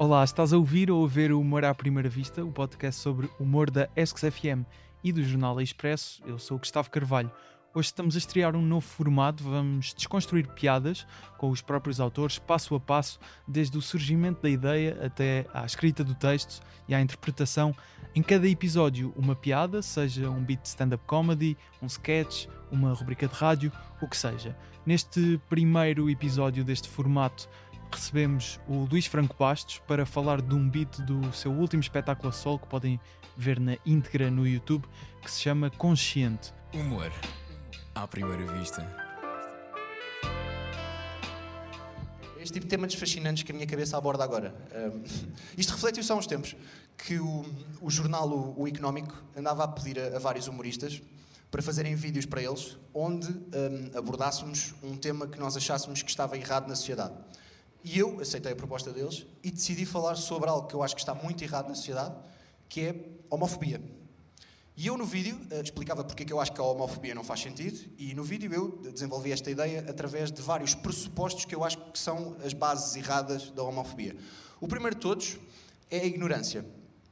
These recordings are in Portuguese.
Olá, estás a ouvir ou a ver o Humor à Primeira Vista, o podcast sobre humor da ESCS-FM e do Jornal Expresso. Eu sou o Gustavo Carvalho. Hoje estamos a estrear um novo formato, vamos desconstruir piadas com os próprios autores, passo a passo, desde o surgimento da ideia até à escrita do texto e à interpretação. Em cada episódio, uma piada, seja um beat de stand-up comedy, um sketch, uma rubrica de rádio, o que seja. Neste primeiro episódio deste formato, recebemos o Luís Franco Bastos para falar de um beat do seu último espetáculo a sol que podem ver na íntegra no YouTube, que se chama Consciente. Humor à primeira vista. Este tipo de temas fascinantes que a minha cabeça aborda agora. Um, isto refletiu-se há uns tempos que o, o jornal o, o, Económico andava a pedir a, a, vários humoristas para fazerem vídeos para eles onde um, abordássemos um tema que nós achássemos que estava errado na sociedade. E eu aceitei a proposta deles e decidi falar sobre algo que eu acho que está muito errado na sociedade, que é homofobia. E eu no vídeo uh, explicava porque é que eu acho que a homofobia não faz sentido, e no vídeo eu desenvolvi esta ideia através de vários pressupostos que eu acho que são as bases erradas da homofobia. O primeiro de todos é a ignorância.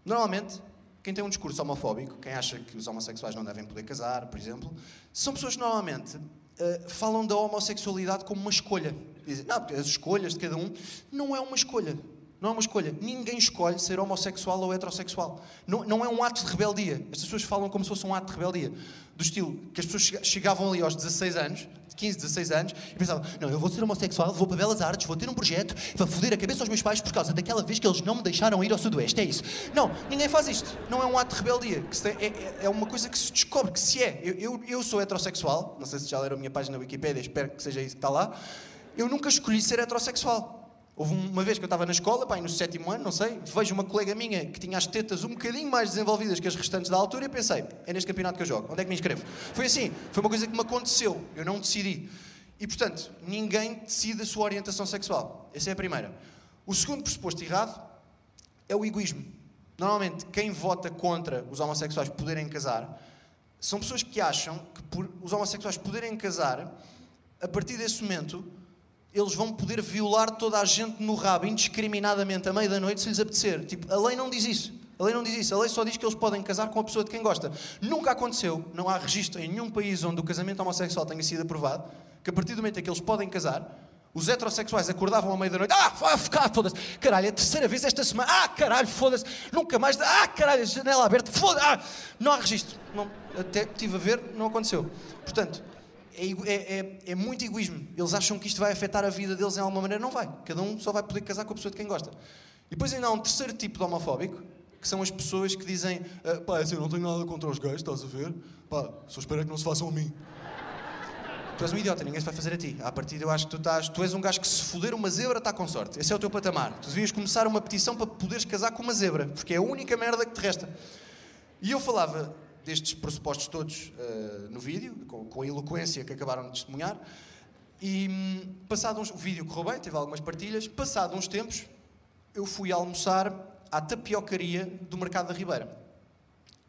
Normalmente, quem tem um discurso homofóbico, quem acha que os homossexuais não devem poder casar, por exemplo, são pessoas que normalmente uh, falam da homossexualidade como uma escolha. Dizem, não, porque as escolhas de cada um não é uma escolha. Não é uma escolha. Ninguém escolhe ser homossexual ou heterossexual. Não, não é um ato de rebeldia. Estas pessoas falam como se fosse um ato de rebeldia. Do estilo que as pessoas chegavam ali aos 16 anos, 15, 16 anos, e pensavam: não, eu vou ser homossexual, vou para Belas Artes, vou ter um projeto, vou foder a cabeça aos meus pais por causa daquela vez que eles não me deixaram ir ao Sudoeste. É isso. Não, ninguém faz isto. Não é um ato de rebeldia. Tem, é, é, é, uma coisa que se descobre que se é. Eu, eu, eu sou heterossexual, não sei se já leram a minha página na Wikipedia, espero que seja isso que está lá. Eu nunca escolhi ser heterossexual. Houve uma vez que eu estava na escola, pai, no sétimo ano, não sei, vejo uma colega minha que tinha as tetas um bocadinho mais desenvolvidas que as restantes da altura e pensei, é neste campeonato que eu jogo, onde é que me inscrevo? Foi assim, foi uma coisa que me aconteceu, eu não decidi. E portanto, ninguém decide a sua orientação sexual. Essa é a primeira. O segundo pressuposto errado é o egoísmo. Normalmente, quem vota contra os homossexuais poderem casar são pessoas que acham que por os homossexuais poderem casar, a partir desse momento eles vão poder violar toda a gente no rabo, indiscriminadamente, à meia da noite, se lhes apetecer. Tipo, a lei não diz isso. A lei não diz isso. A lei só diz que eles podem casar com a pessoa de quem gosta. Nunca aconteceu, não há registro em nenhum país onde o casamento homossexual tenha sido aprovado, que a partir do momento em que eles podem casar, os heterossexuais acordavam à meia da noite, ah, foda-se, caralho, é a terceira vez esta semana, ah, caralho, foda-se, nunca mais, ah, caralho, janela aberta, foda-se, ah, não há registro. Não, até estive a ver, não aconteceu. Portanto, é, é, é, é, muito egoísmo. Eles acham que isto vai afetar a vida deles em alguma maneira. Não vai. Cada um só vai poder casar com a pessoa de quem gosta. E depois ainda há um terceiro tipo de homofóbico, que são as pessoas que dizem ah, pá, assim, eu não tenho nada contra os gays, estás a ver? Pá, só espero que não se façam a mim. Tu és um idiota, ninguém se vai fazer a ti. À partida eu acho que tu estás, tu és um gajo que se foder uma zebra está com sorte. Esse é o teu patamar. Tu devias começar uma petição para poderes casar com uma zebra, porque é a única merda que te resta. E eu falava destes pressupostos todos uh, no vídeo, com, com, a eloquência que acabaram de testemunhar. E um, passado uns, o vídeo correu bem, teve algumas partilhas. Passado uns tempos, eu fui almoçar à tapiocaria do Mercado da Ribeira,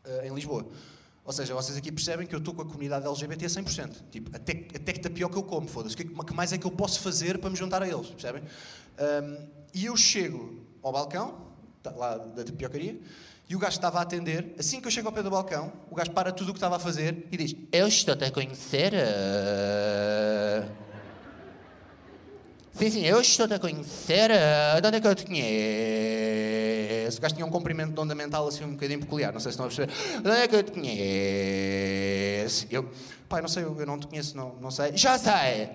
uh, em Lisboa. Ou seja, vocês aqui percebem que eu estou com a comunidade LGBT a 100%. Tipo, até, até que tapioca eu como, foda-se. O que, que, mais é que eu posso fazer para me juntar a eles, percebem? Um, e eu chego ao balcão, tá, lá da tapiocaria, e o gajo estava a atender, assim que eu chego ao pé do balcão, o gajo para tudo o que estava a fazer e diz: Eu estou-te a conhecer. Uh... Sim, sim, eu estou-te a conhecer. Uh... De onde é que eu te conheço? O gajo tinha um comprimento de onda mental assim um bocadinho peculiar, não sei se estão a perceber. De onde é que eu te conheço? Eu, pai, não sei, eu não te conheço, não, não sei. Já sei!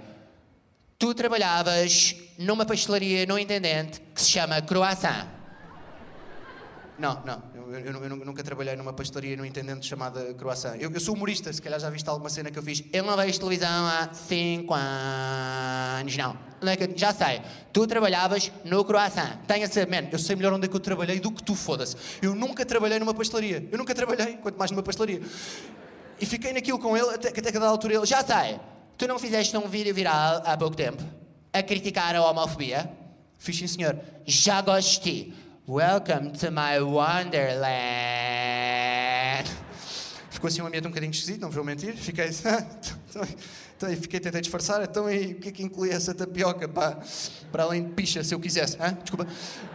Tu trabalhavas numa pastelaria no Intendente que se chama Croissant. Não, não. Eu, eu, eu, nunca trabalhei numa pastelaria no intendente chamada Croissant. Eu, eu, sou humorista, se calhar já viste alguma cena que eu fiz. Eu não vejo televisão há 5 anos. Não. É já sei. Tu trabalhavas no Croissant. Tenha ser, man, eu sei melhor onde é que eu trabalhei do que tu, foda-se. Eu nunca trabalhei numa pastelaria. Eu nunca trabalhei, quanto mais numa pastelaria. E fiquei naquilo com ele até, até que a da altura ele. Já sei. Tu não fizeste um vídeo viral há pouco tempo a criticar a homofobia? Fiz sim, senhor. Já gostei. Welcome to my Wonderland. Ficou assim um ambiente um bocadinho esquisito, não vou mentir. Fiquei. Então, fiquei, tentei disfarçar, então aí o que é que inclui essa tapioca para, para além de picha, se eu quisesse? Hã? Desculpa.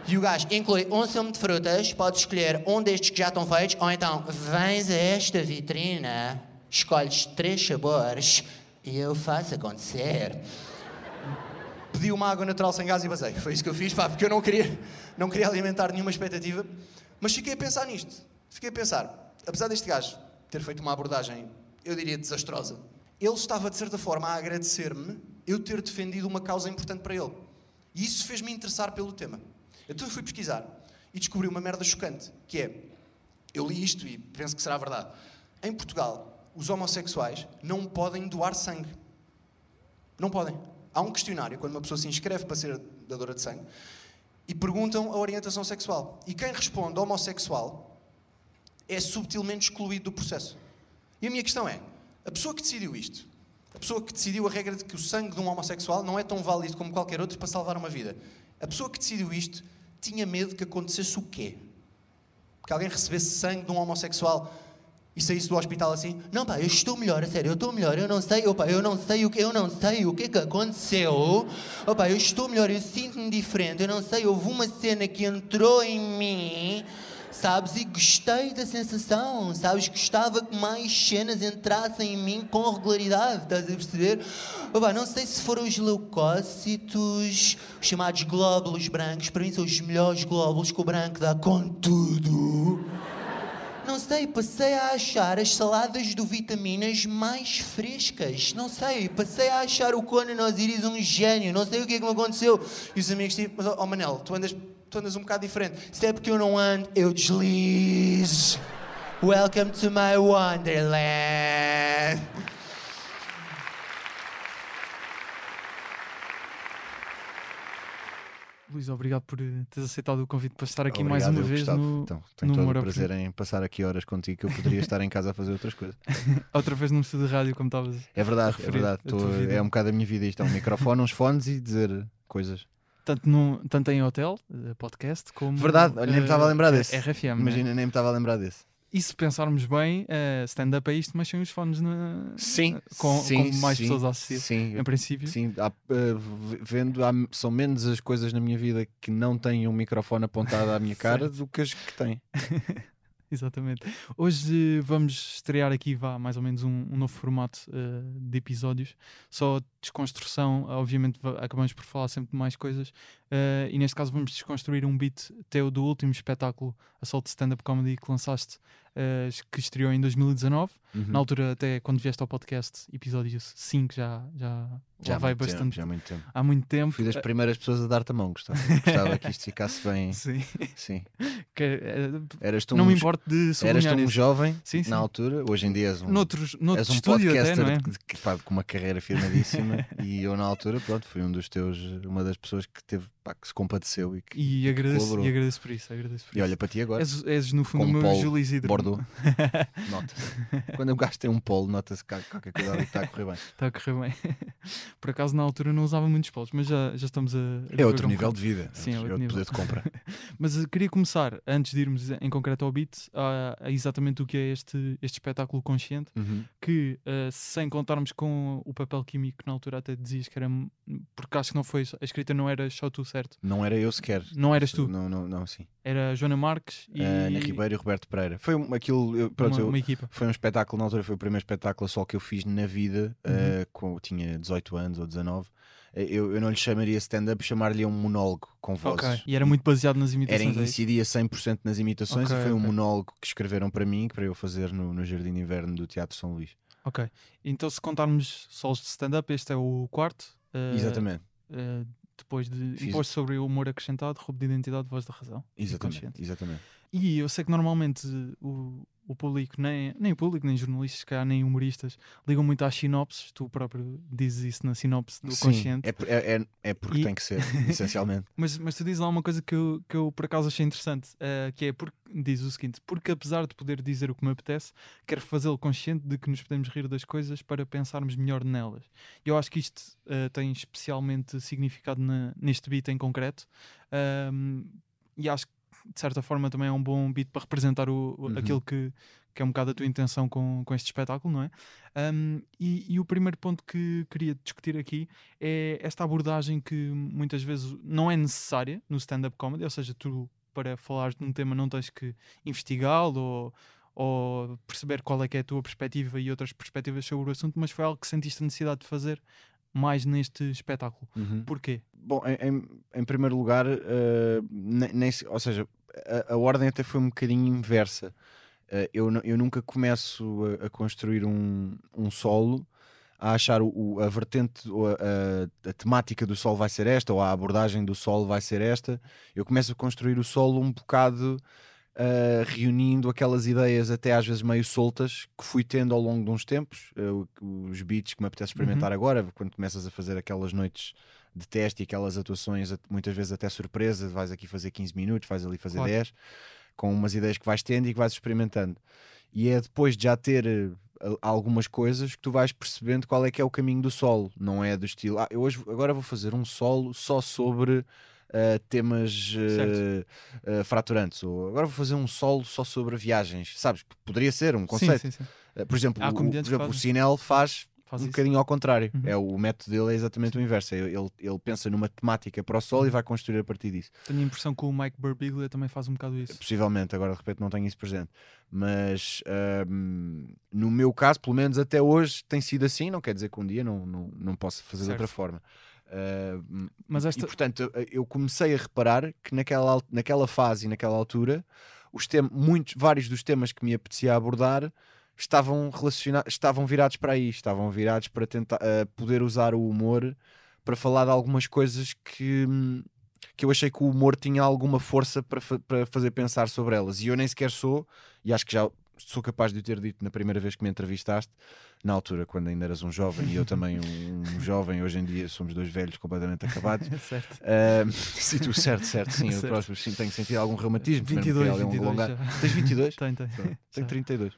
E o gajo inclui um sumo de frutas, podes escolher um destes que já estão feitos, ou então vens a esta vitrina, escolhes três sabores e eu faço acontecer. Pedi uma água natural sem gás e basei. Foi isso que eu fiz, pá, porque eu não queria, não queria alimentar nenhuma expectativa. Mas fiquei a pensar nisto. Fiquei a pensar, apesar deste gajo ter feito uma abordagem, eu diria, desastrosa, ele estava, de certa forma, a agradecer-me eu ter defendido uma causa importante para ele. E isso fez-me interessar pelo tema. Então eu fui pesquisar e descobri uma merda chocante, que é, eu li isto e penso que será verdade. Em Portugal, os homossexuais não podem doar sangue. Não podem. Há um questionário, quando uma pessoa se inscreve para ser dadora de sangue, e perguntam a orientação sexual. E quem responde homossexual é subtilmente excluído do processo. E a minha questão é: a pessoa que decidiu isto, a pessoa que decidiu a regra de que o sangue de um homossexual não é tão válido como qualquer outro para salvar uma vida, a pessoa que decidiu isto tinha medo que acontecesse o quê? Que alguém recebesse sangue de um homossexual e saísse do hospital assim, não pá, eu estou melhor, a sério, eu estou melhor, eu não sei, opa, eu não sei o que, eu não sei o que é que aconteceu, opa, eu estou melhor, eu sinto-me diferente, eu não sei, houve uma cena que entrou em mim, sabes, e gostei da sensação, sabes, gostava que mais cenas entrassem em mim com regularidade, estás a perceber? Opa, não sei se foram os leucócitos, os chamados glóbulos brancos, para mim são os melhores glóbulos que o branco dá com tudo não sei, passei a achar as saladas do vitaminas mais frescas. Não sei, passei a achar o Conan Osiris um gênio. Não sei o que é que me aconteceu. E os amigos tipo, oh Manel, tu andas, tu andas um bocado diferente. Se é porque eu não ando, eu deslizo. Welcome to my wonderland. Luís, obrigado por eh, teres aceitado o convite para estar aqui Obrigado, mais uma vez Gustavo. no, Então, tenho no todo o prazer em passar aqui horas contigo que eu poderia estar em casa a fazer outras coisas. outra vez num estúdio de rádio, como estavas. É verdade, é verdade. Tô- é um bocado a minha vida isto. É um microfone, uns fones e dizer coisas. Tanto, num, tanto em hotel, eh, podcast, como. Verdade, olha, nem me eh, estava a lembrar desse. RFM. né? Imagina, nem me estava a lembrar desse. E se pensarmos bem, eh, stand-up é isto, mas sem os fones na, Sim, com, sim, com mais sim, pessoas a assistir. Sim, Em princípio. sim há, eh, v- vendo, há- são menos as coisas na minha vida que não têm um microfone apontado à minha cara do que as que têm. Exatamente. Hoje eh, vamos estrear aqui, vá, mais ou menos um, um novo formato eh, de episódios. Só desconstrução, obviamente acabamos por falar sempre de mais coisas. Eh, e neste caso vamos desconstruir um beat teu do último espetáculo Assault Stand-Up Comedy que lançaste, eh, que estreou em 2019. Uhum. Na altura, até quando vieste ao podcast, episódio 5 já, já, já, há vai muito tempo, bastante. já há muito tempo. Há muito tempo. Fui das Eh, primeiras pessoas a dar-te a mão, Gustavo. Gostava que isto ficasse bem. Sim. Sim. Que, Eras tu não um, me importo de eras tu um isso. jovem Sim, sim. na altura, hoje em dia és um, Noutros, noutro és um até, podcaster não é? de- de- pá, com uma carreira firmadíssima e eu na altura, pronto, fui um dos teus, uma das pessoas que teve, pá, que se compadeceu e que E agradeço, e agradeço por isso. Agradeço por e olha isso. para ti agora, És, és, no fundo o meu Júlio Isidro. Bordeaux, nota-se. Quando o gajo tem um polo, nota-se que qualquer coisa ali está a correr bem. Está a correr bem. por acaso na altura não usava muitos polos, mas já, já estamos a. É outro um nível bocado. de vida, Sim, é é outro outro nível. poder de compra. Mas eh, queria começar, antes de irmos em concreto ao beat, a, a exatamente o que é este, este espetáculo consciente, Uhum. que eh, sem contarmos com o papel químico, na altura até dizias que era. Porque acho que não foi. A escrita não era só tu, certo? Não era eu sequer. Não eras tu, Não, não, não, sim. era Joana Marques e. A Ana Ribeiro e Roberto Pereira. Foi um- aquilo, eu- pronto, uma, eu- uma equipa. Foi um espetáculo, na altura foi o primeiro espetáculo só que eu fiz na vida, Uhum. eh, com, tinha 18 anos ou 19. Eh, Eu, eu não lhe chamaria stand-up, chamar-lhe um monólogo com vozes. Ok. E era muito baseado nas Era, imitações. é isso? incidia 100% nas imitações Ok, e foi um ok. monólogo que escreveram para mim, para eu fazer no, no Jardim de Inverno do Teatro São Luís. Ok. Então, se contarmos só os de stand-up, este é o quarto. eh, Exatamente, eh, depois de Fiz- imposto sobre o humor acrescentado, roubo de identidade, voz da razão. exatamente, exatamente. E eu sei que normalmente o, o público, nem, nem o público, nem jornalistas, calhar, nem humoristas, ligam muito às sinopses. Tu próprio dizes isso na sinopse do Sim, consciente. é, é, é, é porque E- tem que ser, essencialmente. Mas, mas tu dizes lá uma coisa que eu, que eu por acaso achei interessante, eh, que é porque diz o seguinte: porque apesar de poder dizer o que me apetece, quero fazê-lo consciente de que nos podemos rir das coisas para pensarmos melhor nelas. Eu acho que isto eh, tem especialmente significado na- neste beat em concreto, ahm, e acho que de certa forma também é um bom beat para representar o, Uhum. aquilo que, que é um bocado a tua intenção com, com este espetáculo, não é? Um, e, e, o primeiro ponto que queria discutir aqui é esta abordagem que muitas vezes não é necessária no stand-up comedy, ou seja, tu para falar de um tema não tens que investigá-lo ou, ou perceber qual é que é a tua perspectiva e outras perspectivas sobre o assunto, mas foi algo que sentiste a necessidade de fazer mais neste espetáculo. Uhum. Porquê? Bom, em, em primeiro lugar, uh, nem, nem, ou seja, a, a, ordem até foi um bocadinho inversa. Uh, eu, eu nunca começo a, a, construir um, um solo a achar o, o a vertente a, a, a, temática do solo vai ser esta ou a abordagem do solo vai ser esta. Eu começo a construir o solo um bocado uh, reunindo aquelas ideias até às vezes meio soltas que fui tendo ao longo de uns tempos, uh, os beats que me apetece experimentar uhum. agora, quando começas a fazer aquelas noites de teste e aquelas atuações, muitas vezes até surpresa, vais aqui fazer 15 minutos, vais ali fazer claro. 10, com umas ideias que vais tendo e que vais experimentando. E é depois de já ter eh, algumas coisas que tu vais percebendo qual é que é o caminho do solo, não é do estilo, ah, eu hoje agora vou fazer um solo só sobre uh, temas uh, fraturantes. Ou agora vou fazer um solo só sobre viagens, sabes? Poderia ser um conceito. Sim, sim, sim. por exemplo, o, por exemplo o Sinel faz Faz um isso. bocadinho ao contrário. Uhum. É, o método dele é exatamente o inverso. É, ele, ele pensa numa temática para o solo e uhum. vai construir a partir disso. Tenho a impressão que o Mike Birbiglia também faz um bocado isso. Possivelmente, agora de repente não tenho isso presente. Mas um, no meu caso, pelo menos até hoje, tem sido assim. Não quer dizer que um dia não, não, não possa fazer certo. de outra forma. Uh, Mas esta... E portanto, eu comecei a reparar que naquela, naquela fase e naquela altura, os tem, muitos, vários dos temas que me apetecia abordar estavam relacionados, estavam virados para aí, estavam virados para tentar uh, poder usar o humor para falar de algumas coisas que, que eu achei que o humor tinha alguma força para, para fazer pensar sobre elas. E eu nem sequer sou, e acho que já sou capaz de o ter dito na primeira vez que me entrevistaste, na altura, quando ainda eras um jovem e eu também um, jovem, hoje em dia somos dois velhos completamente acabados. certo. Uh, sim, tu, certo, certo, sim, certo. eu próximo, sim, tenho sentido algum reumatismo. 22, 22 um Tens 22? Tenho, tenho. Tenho 32.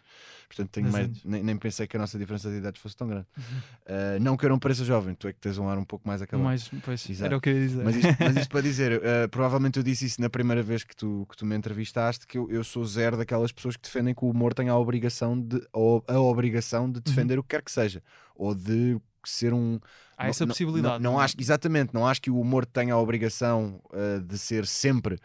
Portanto, tenho mais, nem, nem, pensei que a nossa diferença de idades fosse tão grande. Uhum. Uh, não que eu não pareça jovem, tu é que tens um ar um pouco mais acabado. Mais, pois, Exato. era o que eu ia dizer. Mas isto, mas isto para dizer, uh, provavelmente eu disse isso na primeira vez que tu, que tu me entrevistaste, que eu, eu sou zero daquelas pessoas que defendem que o humor tem a obrigação de, ou a obrigação de defender uhum. o que quer que seja, ou de ser um. Há essa possibilidade. Não, não, é? acho, exatamente, não acho que o humor tenha a obrigação uh, de ser sempre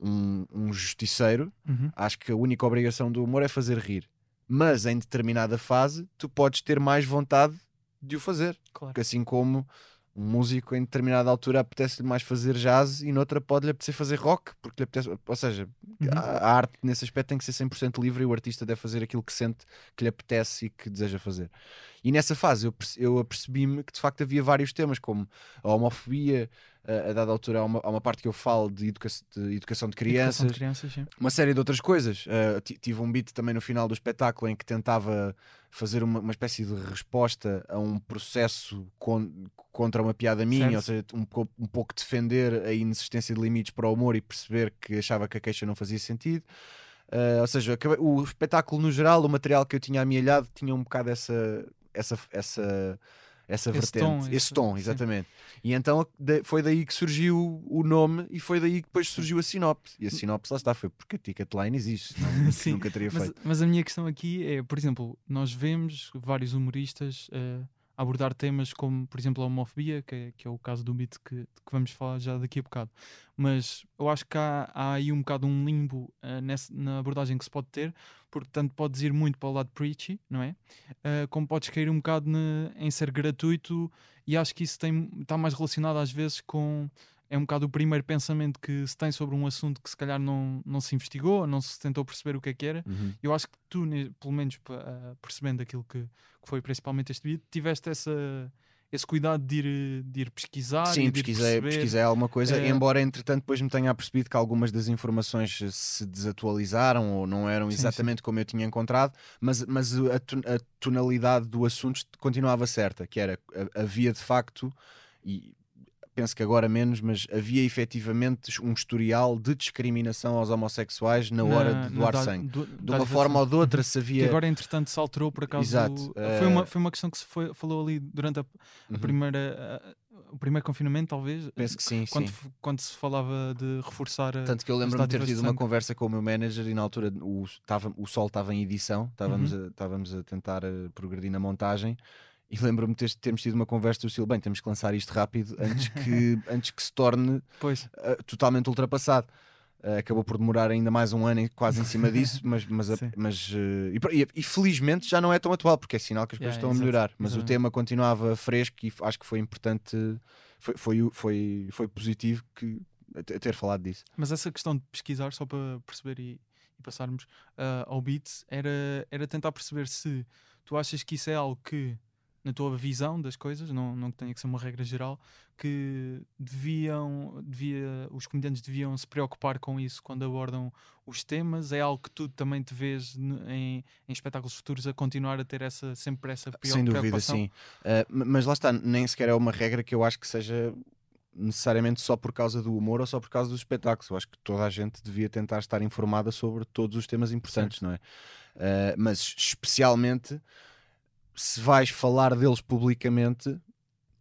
um, um justiceiro. Uhum. Acho que a única obrigação do humor é fazer rir mas em determinada fase tu podes ter mais vontade de o fazer. Claro. Porque assim como um músico em determinada altura apetece-lhe mais fazer jazz e noutra pode-lhe apetecer fazer rock, porque lhe apetece, ou seja, uhum. a, a, arte nesse aspecto tem que ser 100% livre e o artista deve fazer aquilo que sente que lhe apetece e que deseja fazer. E nessa fase eu, eu apercebi-me que de facto havia vários temas, como a homofobia, a, a dada altura há uma, há uma, parte que eu falo de, educa de educação de crianças, educação de crianças uma série de outras coisas. Uh, tive um beat também no final do espetáculo em que tentava fazer uma, uma espécie de resposta a um processo con contra uma piada minha, certo. ou seja, um, um pouco defender a inexistência de limites para o humor e perceber que achava que a queixa não fazia sentido. Uh, ou seja, o espetáculo no geral, o material que eu tinha amealhado tinha um bocado essa, essa, essa essa esse vertente, tom, esse, tom, exatamente. Sim. E então foi daí que surgiu o nome e foi daí que depois surgiu a sinopse. E a sinopse lá está, foi porque a Ticketline existe, não, nunca teria mas, feito. Mas a minha questão aqui é, por exemplo, nós vemos vários humoristas. Uh abordar temas como, por exemplo, a homofobia, que é, que é o caso do mito que, que, vamos falar já daqui a bocado. Mas eu acho que há, há aí um bocado um limbo uh, nessa, na abordagem que se pode ter, porque tanto podes ir muito para o lado preachy, não é? Uh, como podes cair um bocado ne, em ser gratuito, e acho que isso está mais relacionado às vezes com é um bocado o primeiro pensamento que se tem sobre um assunto que se calhar não, não se investigou, não se tentou perceber o que é que era. Uhum. Eu acho que tu, pelo menos uh, percebendo aquilo que, que, foi principalmente este vídeo, tiveste essa, esse cuidado de ir, de ir pesquisar. Sim, pesquisei, pesquisei alguma coisa, é... embora entretanto depois me tenha apercebido que algumas das informações se desatualizaram ou não eram exatamente sim, sim. como eu tinha encontrado, mas, mas a, a tonalidade do assunto continuava certa, que era havia de facto. E penso que agora menos, mas havia efetivamente um historial de discriminação aos homossexuais na hora na, de doar sangue. Do, de uma forma ou de outra se havia. Que agora, entretanto, se alterou por acaso. Exato. Foi, uma, eh, foi uma questão que se foi, falou ali durante a, uhum. primeira. A, o primeiro confinamento, talvez. Penso que sim, quando, sim. quando se falava de reforçar a. Tanto que eu lembro-me de ter tido uma conversa com o meu manager e na altura o, tava, o sol estava em edição, estávamos, Uhum. a, estávamos a tentar eh, progredir na montagem e lembro-me de ter- termos tido uma conversa do estilo, bem, temos que lançar isto rápido antes que, antes que se torne eh, totalmente ultrapassado. Eh, acabou por demorar ainda mais um ano quase em cima disso, mas, mas, a- mas eh, e, e- felizmente já não é tão atual, porque é sinal que as coisas Yeah, estão a exato, melhorar. Mas o exatamente. tema continuava fresco e acho que foi importante, foi, foi, o- foi, foi positivo que, a te- a ter falado disso. mas essa questão de pesquisar, só para perceber e, e passarmos ah, ao Beats, era, era tentar perceber se tu achas que isso é algo que, na tua visão das coisas, não, não que tenha que ser uma regra geral, que deviam, devia, os comediantes deviam se preocupar com isso quando abordam os temas? É algo que tu também te vês em, em espetáculos futuros a continuar a ter essa, sempre essa preo- Sem dúvida, sim. Uh, ma- mas lá está, nem sequer é uma regra que eu acho que seja necessariamente só por causa do humor ou só por causa dos espetáculos. Eu acho que toda a gente devia tentar estar informada sobre todos os temas importantes, não é? Uh, mas especialmente se vais falar deles publicamente,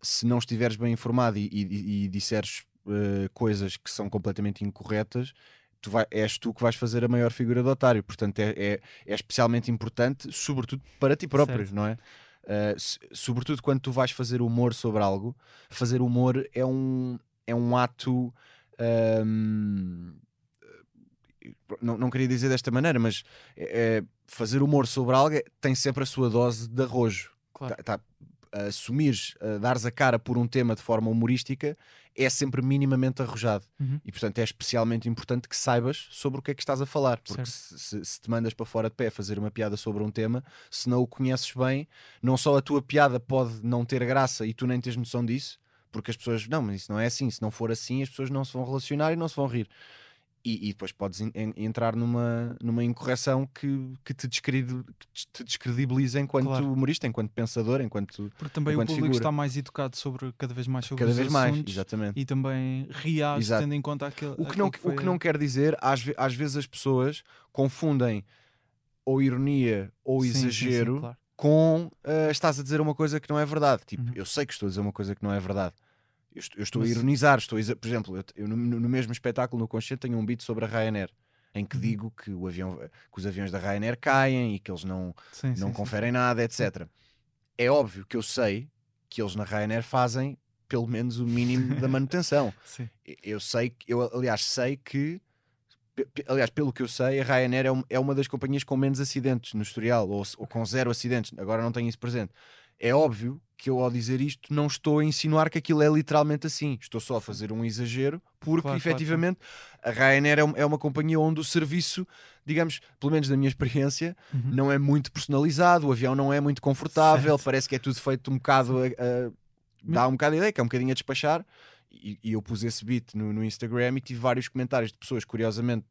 se não estiveres bem informado e, e- e disseres uh, coisas que são completamente incorretas. Tu vai, és tu que vais fazer a maior figura de otário, portanto é, é, é especialmente importante, sobretudo para ti próprio, Certo. não é? Uh, se- sobretudo quando tu vais fazer humor sobre algo, fazer humor é um, é um ato. hum, não, não queria dizer desta maneira, mas é- é, fazer humor sobre algo é- tem sempre a sua dose de arrojo. Claro. Tá- tá- assumires, uh, dares a cara por um tema de forma humorística é sempre minimamente arrojado. Uhum. E portanto é especialmente importante que saibas sobre o que é que estás a falar. Porque se, se- se te mandas para fora de pé fazer uma piada sobre um tema, se não o conheces bem, não só a tua piada pode não ter graça e tu nem tens noção disso, porque as pessoas, não, mas isso não é assim. Se não for assim, as pessoas não se vão relacionar e não se vão rir. E, e depois podes en- en- entrar numa, numa incorreção que, que, te descredi- que te descredibiliza enquanto Claro. humorista, enquanto pensador, enquanto Porque também o Enquanto público figura. está mais educado sobre cada vez mais sobre cada vez mais. assuntos Exatamente. e também reage Exato. tendo em conta aquele, O que, não, aquilo o que foi não quer dizer, às, às vezes as pessoas confundem ou ironia ou Sim, sim, sim, exagero claro. com ah, estás a dizer uma coisa que não é verdade. Tipo, Uhum. eu sei que estou a dizer uma coisa que não é verdade. Eu, est- eu estou Mas- a ironizar, estou a por exemplo, eu, eu no, no mesmo espetáculo no Consciente tenho um beat sobre a Ryanair. Em que Uhum. digo que, o avião, que os aviões da Ryanair caem e que eles não, Sim, não sim, sim. conferem nada, etc. É óbvio que eu sei que eles na Ryanair fazem pelo menos o mínimo da manutenção. Sim. Eu sei que, eu aliás sei que, aliás, pelo que eu sei, a Ryanair é, um- é uma das companhias com menos acidentes no historial, ou, ou com zero acidentes, agora não tenho isso presente. É óbvio que eu, ao dizer isto, não estou a insinuar que aquilo é literalmente assim. Estou só a fazer um exagero, porque Claro, claro, efetivamente a Ryanair é, um- é uma companhia onde o serviço, digamos, pelo menos na minha experiência, Uhum. não é muito personalizado, o avião não é muito confortável, Certo. parece que é tudo feito um bocado a, a- dá um bocado a ideia, que é um bocadinho a despachar. E, e eu pus esse beat no, no Instagram e tive vários comentários de pessoas, curiosamente,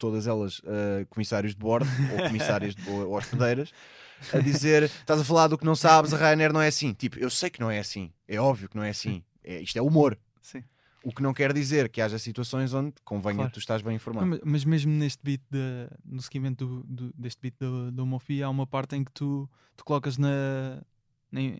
todas elas ah, comissários de bordo ou comissárias de, ou, ou hospedeiras, a dizer: estás a falar do que não sabes, a Ryanair não é assim. Tipo, eu sei que não é assim, é óbvio que não é assim. É, isto é humor. Sim. O que não quer dizer que haja situações onde convenha Claro. que tu estás bem informado. Não, mas, mas mesmo neste beat, de, no seguimento do, do- deste beat do, do Mofi, há uma parte em que tu, tu colocas na, na-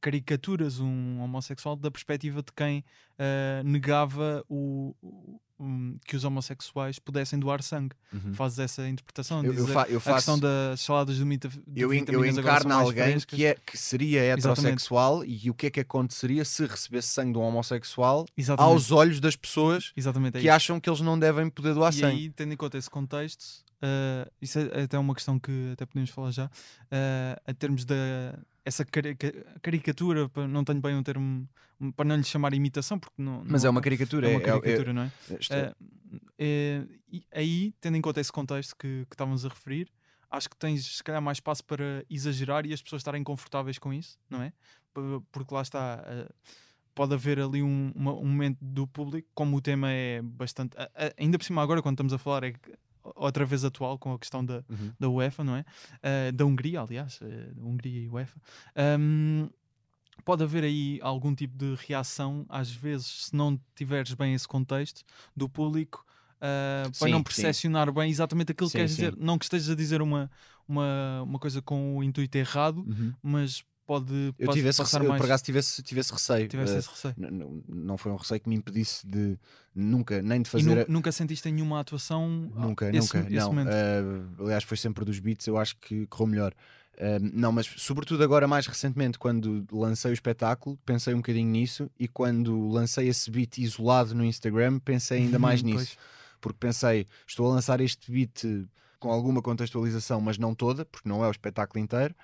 caricaturas um homossexual da perspectiva de quem ah, negava o, o- um, que os homossexuais pudessem doar sangue. Uhum. Fazes essa interpretação, Eu, eu fa- eu a questão faço. das saladas do mita, de eu, en- eu encarno alguém que, é, que seria heterossexual e o que é que aconteceria se recebesse sangue de um homossexual Exatamente, aos olhos das pessoas exatamente é que acham que eles não devem poder doar E sangue. aí, tendo em conta esse contexto, ah, isso é até uma questão que até podemos falar já, ah, em termos da essa carica- caricatura, não tenho bem um termo para não lhe chamar imitação, porque não, Mas não é uma caricatura. é uma é- é- caricatura, não é? isto é- é- e aí, tendo em conta esse contexto que, que estávamos a referir, acho que tens se calhar mais espaço para exagerar e as pessoas estarem confortáveis com isso, não é? Porque lá está. ah, Pode haver ali um, uma- um momento do público, como o tema é bastante. ainda por cima, agora, quando estamos a falar, é que- outra vez atual com a questão da, Uhum. da UEFA, não é? Ah, da Hungria, aliás, da Hungria e UEFA. Ahm, pode haver aí algum tipo de reação, às vezes, se não tiveres bem esse contexto do público, ah, para Sim, não sim. percepcionar bem exatamente aquilo que Sim, queres sim. dizer. Não que estejas a dizer uma, uma, uma coisa com o intuito errado, Uhum. mas pode Eu pa- tive esse passar receio, eu, mais. por acaso tivesse, tivesse receio. tivesse esse receio. n- n- não foi um receio que me impedisse de nunca, nem de fazer. nu- a- nunca sentiste nenhuma atuação? ah, Nunca, esse, nunca. esse não. Uh, aliás, foi sempre dos beats, eu acho que correu melhor. Uh, não, mas sobretudo agora, mais recentemente, quando lancei o espetáculo, pensei um bocadinho nisso. E quando lancei esse beat isolado no Instagram, pensei ainda mais Uhum, nisso. Porque pensei, estou a lançar este beat com alguma contextualização, mas não toda, porque não é o espetáculo inteiro.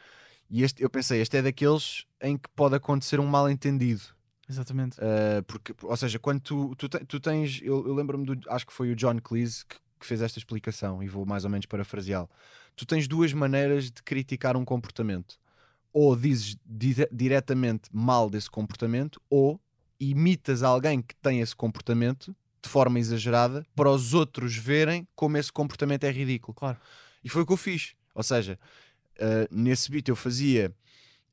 E este, eu pensei, este é daqueles em que pode acontecer um mal entendido. Exatamente. Uh, porque, ou seja, quando tu, tu, tu tens, eu, eu lembro-me do, acho que foi o John Cleese que, que fez esta explicação e vou mais ou menos parafraseá-lo. Tu tens duas maneiras de criticar um comportamento: ou dizes dire- diretamente mal desse comportamento, ou imitas alguém que tem esse comportamento de forma exagerada para os outros verem como esse comportamento é ridículo. Claro. E foi o que eu fiz. Ou seja, uh, nesse beat eu fazia,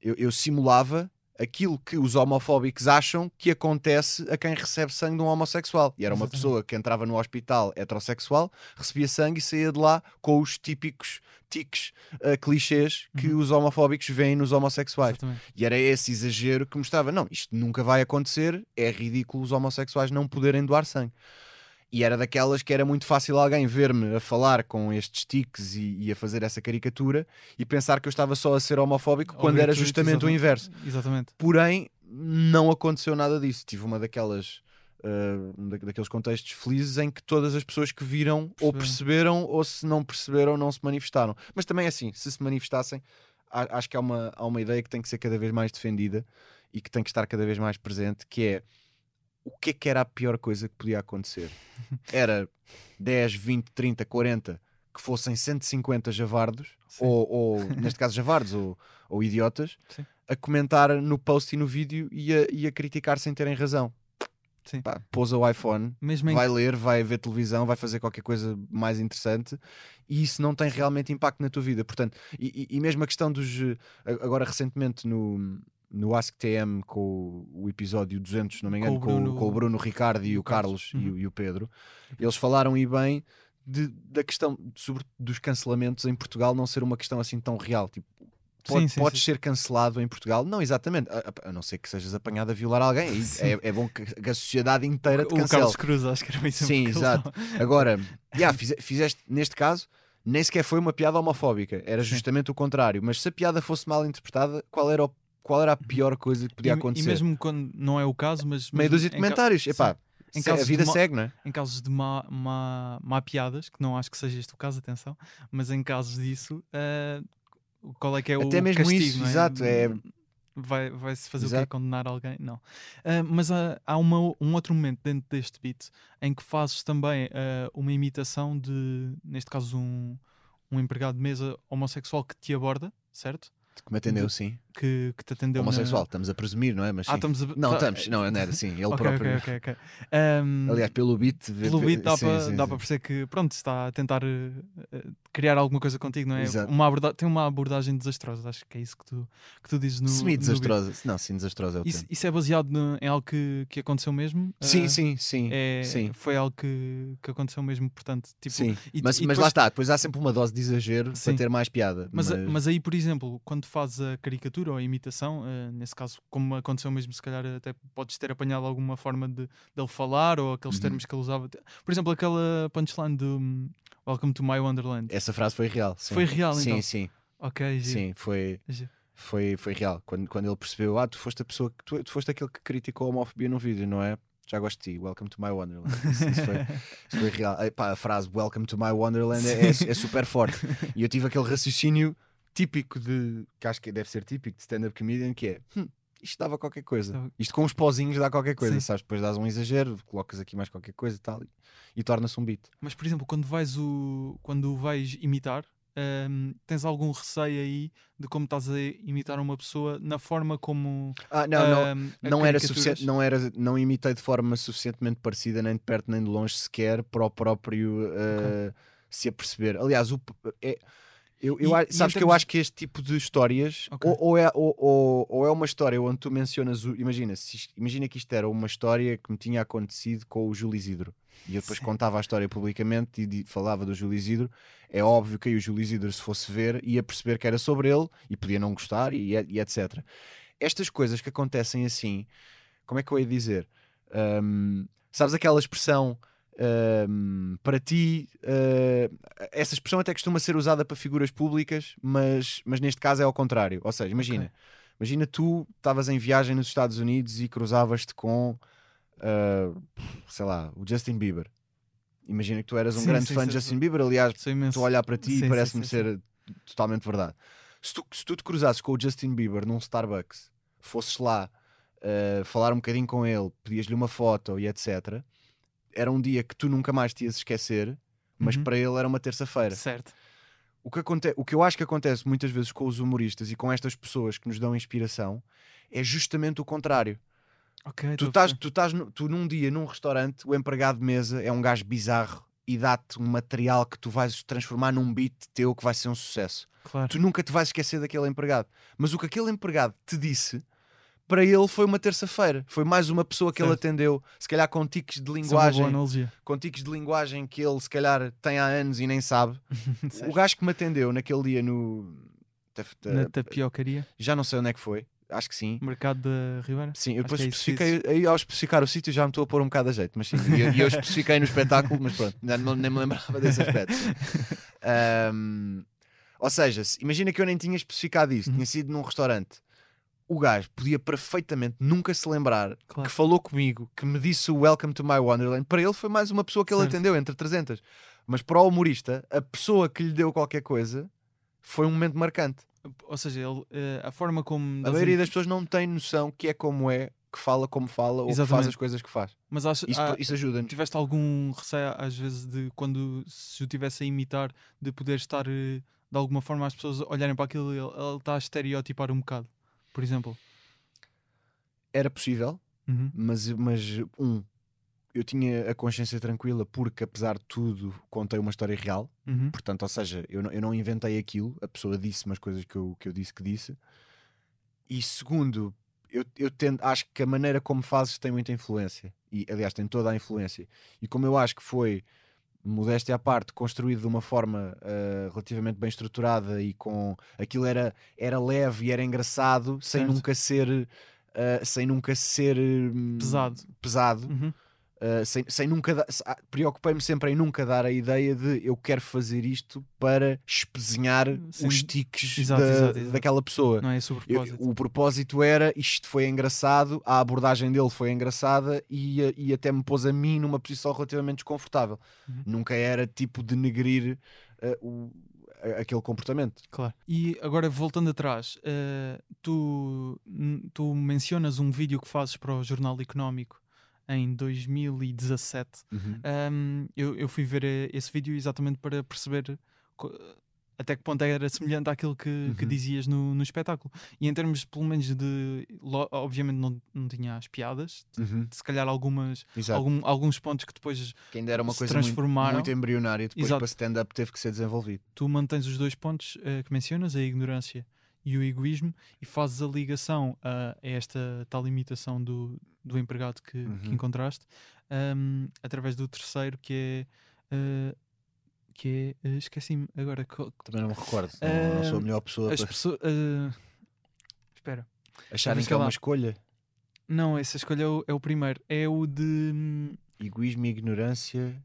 eu, eu simulava aquilo que os homofóbicos acham que acontece a quem recebe sangue de um homossexual. E era uma Exatamente. pessoa que entrava no hospital heterossexual, recebia sangue e saía de lá com os típicos tiques, uh, clichês que Uhum. os homofóbicos veem nos homossexuais. Exatamente. E era esse exagero que mostrava: não, isto nunca vai acontecer, é ridículo os homossexuais não poderem doar sangue. E era daquelas que era muito fácil alguém ver-me a falar com estes tiques e, e a fazer essa caricatura e pensar que eu estava só a ser homofóbico quando era justamente o inverso. Exatamente. Porém, não aconteceu nada disso. Tive uma daquelas. uh, um da- daqueles contextos felizes em que todas as pessoas que viram ou Perceberam. perceberam ou se não perceberam não se manifestaram. Mas também é assim, se se manifestassem, acho que há uma, há uma ideia que tem que ser cada vez mais defendida e que tem que estar cada vez mais presente, que é o que é que era a pior coisa que podia acontecer? Era 10, 20, 30, 40 que fossem 150 javardos, Sim. ou, ou, neste caso javardos, ou, ou idiotas, Sim. a comentar no post e no vídeo e a, e a criticar sem terem razão. Sim. Pá, pousa o iPhone, Mesmo em vai ler, vai ver televisão, vai fazer qualquer coisa mais interessante e isso não tem realmente impacto na tua vida. Portanto, e, e- mesmo a questão dos. eh, Agora, recentemente, no, no AskTM, com o, o episódio 200, se não me engano, o com, o- Bruno- com o Bruno Ricardo e o o Carlos. Carlos e, o, Uhum. e o Pedro, eles falaram e bem de- da questão sobre, dos cancelamentos em Portugal não ser uma questão assim tão real. Tipo, pode- Sim, sim, podes sim. ser cancelado em Portugal, não exatamente, a, a- não ser que sejas apanhado a violar alguém. É, é bom que, a sociedade inteira te o cancele. Carlos Cruz, acho que era o exemplo Sim, exato. Agora, yeah, fize- fizeste, neste caso, nem sequer foi uma piada homofóbica, era justamente o contrário. Mas se a piada fosse mal interpretada, qual era, o- qual era a pior coisa que podia E- acontecer? E mesmo quando não é o caso, mas. Meia dúzia de comentários, epá, Em a vida segue, não é? Em casos de má, má, má piadas, que não acho que seja este o caso, atenção, mas em casos disso, eh, qual é que é o Até mesmo castigo, isso, é? exato, é- Vai, vai-se fazer o Exato. quê? Condenar alguém? Não. Ah, mas há, há uma- um outro momento dentro deste beat em que fazes também ah, uma imitação de, neste caso, um, um empregado de mesa homossexual que te aborda, certo? Que me atendeu, De- sim. Que, que te atendeu na- Homossexual, estamos a presumir, não é? Mas Ah, sim. estamos a... Não, tá- estamos, não, não era assim, ele Ok, próprio. ok, ok, ok. Ahm, Aliás, pelo beat, pelo beat dá para perceber que pronto, está a tentar eh, criar alguma coisa contigo, não é? Exato. Uma aborda- tem uma abordagem desastrosa, acho que é isso que tu, que tu dizes no. Semi-desastrosa. Não, sim, desastrosa é o Isso, isso é baseado no- em algo que, que aconteceu mesmo? Sim, Ah, sim, sim. é- sim. Foi algo que, que aconteceu mesmo, portanto, tipo, sim. e- mas e mas depois- lá está, depois há sempre uma dose de exagero Sim. para ter mais piada. Mas, mas... aí, por exemplo, quando fazes a caricatura ou a imitação, eh, nesse caso, como aconteceu mesmo, se calhar até podes ter apanhado alguma forma de dele falar ou aqueles Uhum. termos que ele usava. Por exemplo, aquela punchline do hum, Welcome to My Wonderland. Essa frase foi real. sim. Foi real, Sim, então? sim. Ok, giro. Sim, foi, Giro. foi, foi real. Quando, quando ele percebeu, ah, tu foste a pessoa que tu, tu foste aquele que criticou a homofobia no vídeo, não é? Já gosto de ti, welcome to my Wonderland. Isso, isso foi, isso foi real. Epá, a frase welcome to my Wonderland é, é, é super forte. E eu tive aquele raciocínio típico de que acho que deve ser típico de stand-up comedian, que é "Hum, isto dava qualquer coisa. Isto com os pozinhos dá qualquer coisa, Sim. sabes? Depois dás um exagero, colocas aqui mais qualquer coisa e tal, e, e torna-se um beat. Mas, por exemplo, quando vais, o, quando vais imitar, hum, tens algum receio aí de como estás a imitar uma pessoa na forma como. Ah, não, não, hum, não era suficiente, não era, não imitei de forma suficientemente parecida nem de perto nem de longe sequer para o próprio uh, se aperceber. Aliás, o, é, Eu, eu E- a- e sabes que eu acho que este tipo de histórias Ok. ou, ou é, ou, ou- ou é uma história onde tu mencionas o, imagina, se imagina que isto era uma história que me tinha acontecido com o Júlio Isidro e eu depois Sim. contava a história publicamente e di- falava do Júlio Isidro é óbvio que aí o Júlio Isidro se fosse ver ia perceber que era sobre ele e podia não gostar e, e etc estas coisas que acontecem assim como é que eu ia dizer Hum, sabes aquela expressão hum, para ti, uh, essa expressão até costuma ser usada para figuras públicas, mas, mas neste caso é ao contrário. Ou seja, imagina, Ok. imagina tu estavas em viagem nos Estados Unidos e cruzavas-te com, uh, sei lá, o Justin Bieber. Imagina que tu eras um Sim, grande sim, fã sim, de. Justin Bieber, aliás, estou a olhar para ti e parece-me ser totalmente verdade. Se tu, se tu te cruzasses com o Justin Bieber num Starbucks, fosses lá uh, falar um bocadinho com ele, pedias-lhe uma foto e etc., era um dia que tu nunca mais te ias esquecer, mas Uhum. para ele era uma terça-feira. Certo. O que, aconte... o que eu acho que acontece muitas vezes com os humoristas e com estas pessoas que nos dão inspiração é justamente o contrário. Ok. Tu estás, tu estás tu num dia num restaurante, o empregado de mesa é um gajo bizarro e dá-te um material que tu vais transformar num beat teu que vai ser um sucesso. Claro. Tu nunca te vais esquecer daquele empregado. Mas o que aquele empregado te disse, para ele foi uma terça-feira. Foi mais uma pessoa que ele Certo. atendeu, se calhar com tiques de é linguagem, analogia. com tiques de linguagem que ele se calhar tem há anos e nem sabe. o gajo que me atendeu naquele dia no. Na tapiocaria, Já não sei onde é que foi. Acho que sim. mercado da Ribeira. Sim, eu depois é especifiquei, aí ao especificar o sítio já me estou a pôr um bocado a jeito, mas sim, e eu, eu especifiquei no espetáculo, mas pronto, não, nem me lembrava desse aspecto. Ahm, ou seja, se- imagina que eu nem tinha especificado isso, Uhum. tinha sido num restaurante. O gajo podia perfeitamente nunca se lembrar Claro. que falou comigo, que me disse o Welcome to My Wonderland. Para ele foi mais uma pessoa que ele Certo. atendeu entre 300. Mas para o humorista, a pessoa que lhe deu qualquer coisa foi um momento marcante. Ou seja, ele, eh, a forma como. A maioria das pessoas não tem noção que é como é, que fala como fala ou que faz Exatamente. as coisas que faz. Mas acho, Isso, ah, isso ajuda-nos. tiveste algum receio, às vezes, de quando se eu tivesse a imitar, de poder estar eh, de alguma forma as pessoas olharem para aquilo e ele está a estereotipar um bocado, por exemplo. Era possível, Uhum. mas, mas um, eu tinha a consciência tranquila porque, apesar de tudo, contei uma história real. Uhum. Portanto, ou seja, eu não, eu não inventei aquilo, a pessoa disse-me as coisas que eu, que eu disse que disse. E segundo, eu, eu tendo, acho que a maneira como fazes tem muita influência. E, aliás, tem toda a influência. E como eu acho que foi, modéstia à parte, construído de uma forma ah, relativamente bem estruturada e com. aquilo era, era leve e era engraçado, sem Certo. nunca ser. ah, sem nunca ser hum, Pesado. pesado Uhum. Uh, sem, sem nunca ah, preocupei-me sempre em nunca dar a ideia de eu quero fazer isto para espezinhar Sim. os tiques Exato, da- exato, exato. daquela pessoa. Não é esse o Eu- propósito. o propósito era isto foi engraçado, a abordagem dele foi engraçada e, uh, e até me pôs a mim numa posição relativamente desconfortável. Uhum. Nunca era tipo denegrir uh, o, aquele comportamento. Claro. E agora voltando atrás, eh, tu, tu mencionas um vídeo que fazes para o Jornal Económico em 2017. Um, eu, eu fui ver eh, esse vídeo exatamente para perceber até que ponto era semelhante àquilo que, que Uhum. dizias no, no espetáculo. E em termos, pelo menos, de. Obviamente não, não tinha as piadas, se calhar algumas, algum- alguns pontos que depois Que ainda era uma se coisa muito, transformaram. muito embrionária, depois Exato. para stand-up teve que ser desenvolvido. tu mantens os dois pontos eh, que mencionas, a ignorância e o egoísmo, e fazes a ligação a, esta tal imitação do, do empregado que, que Uhum. encontraste, ahm, através do terceiro, que é. eh, que é. eh, Esqueci-me agora. Também não me recordo. Não, não sou a Ah, melhor pessoa As para pessoas. eh, espera. acharem que é uma escolha. Não, essa escolha é o, é o primeiro. É o de. hum, Egoísmo e ignorância.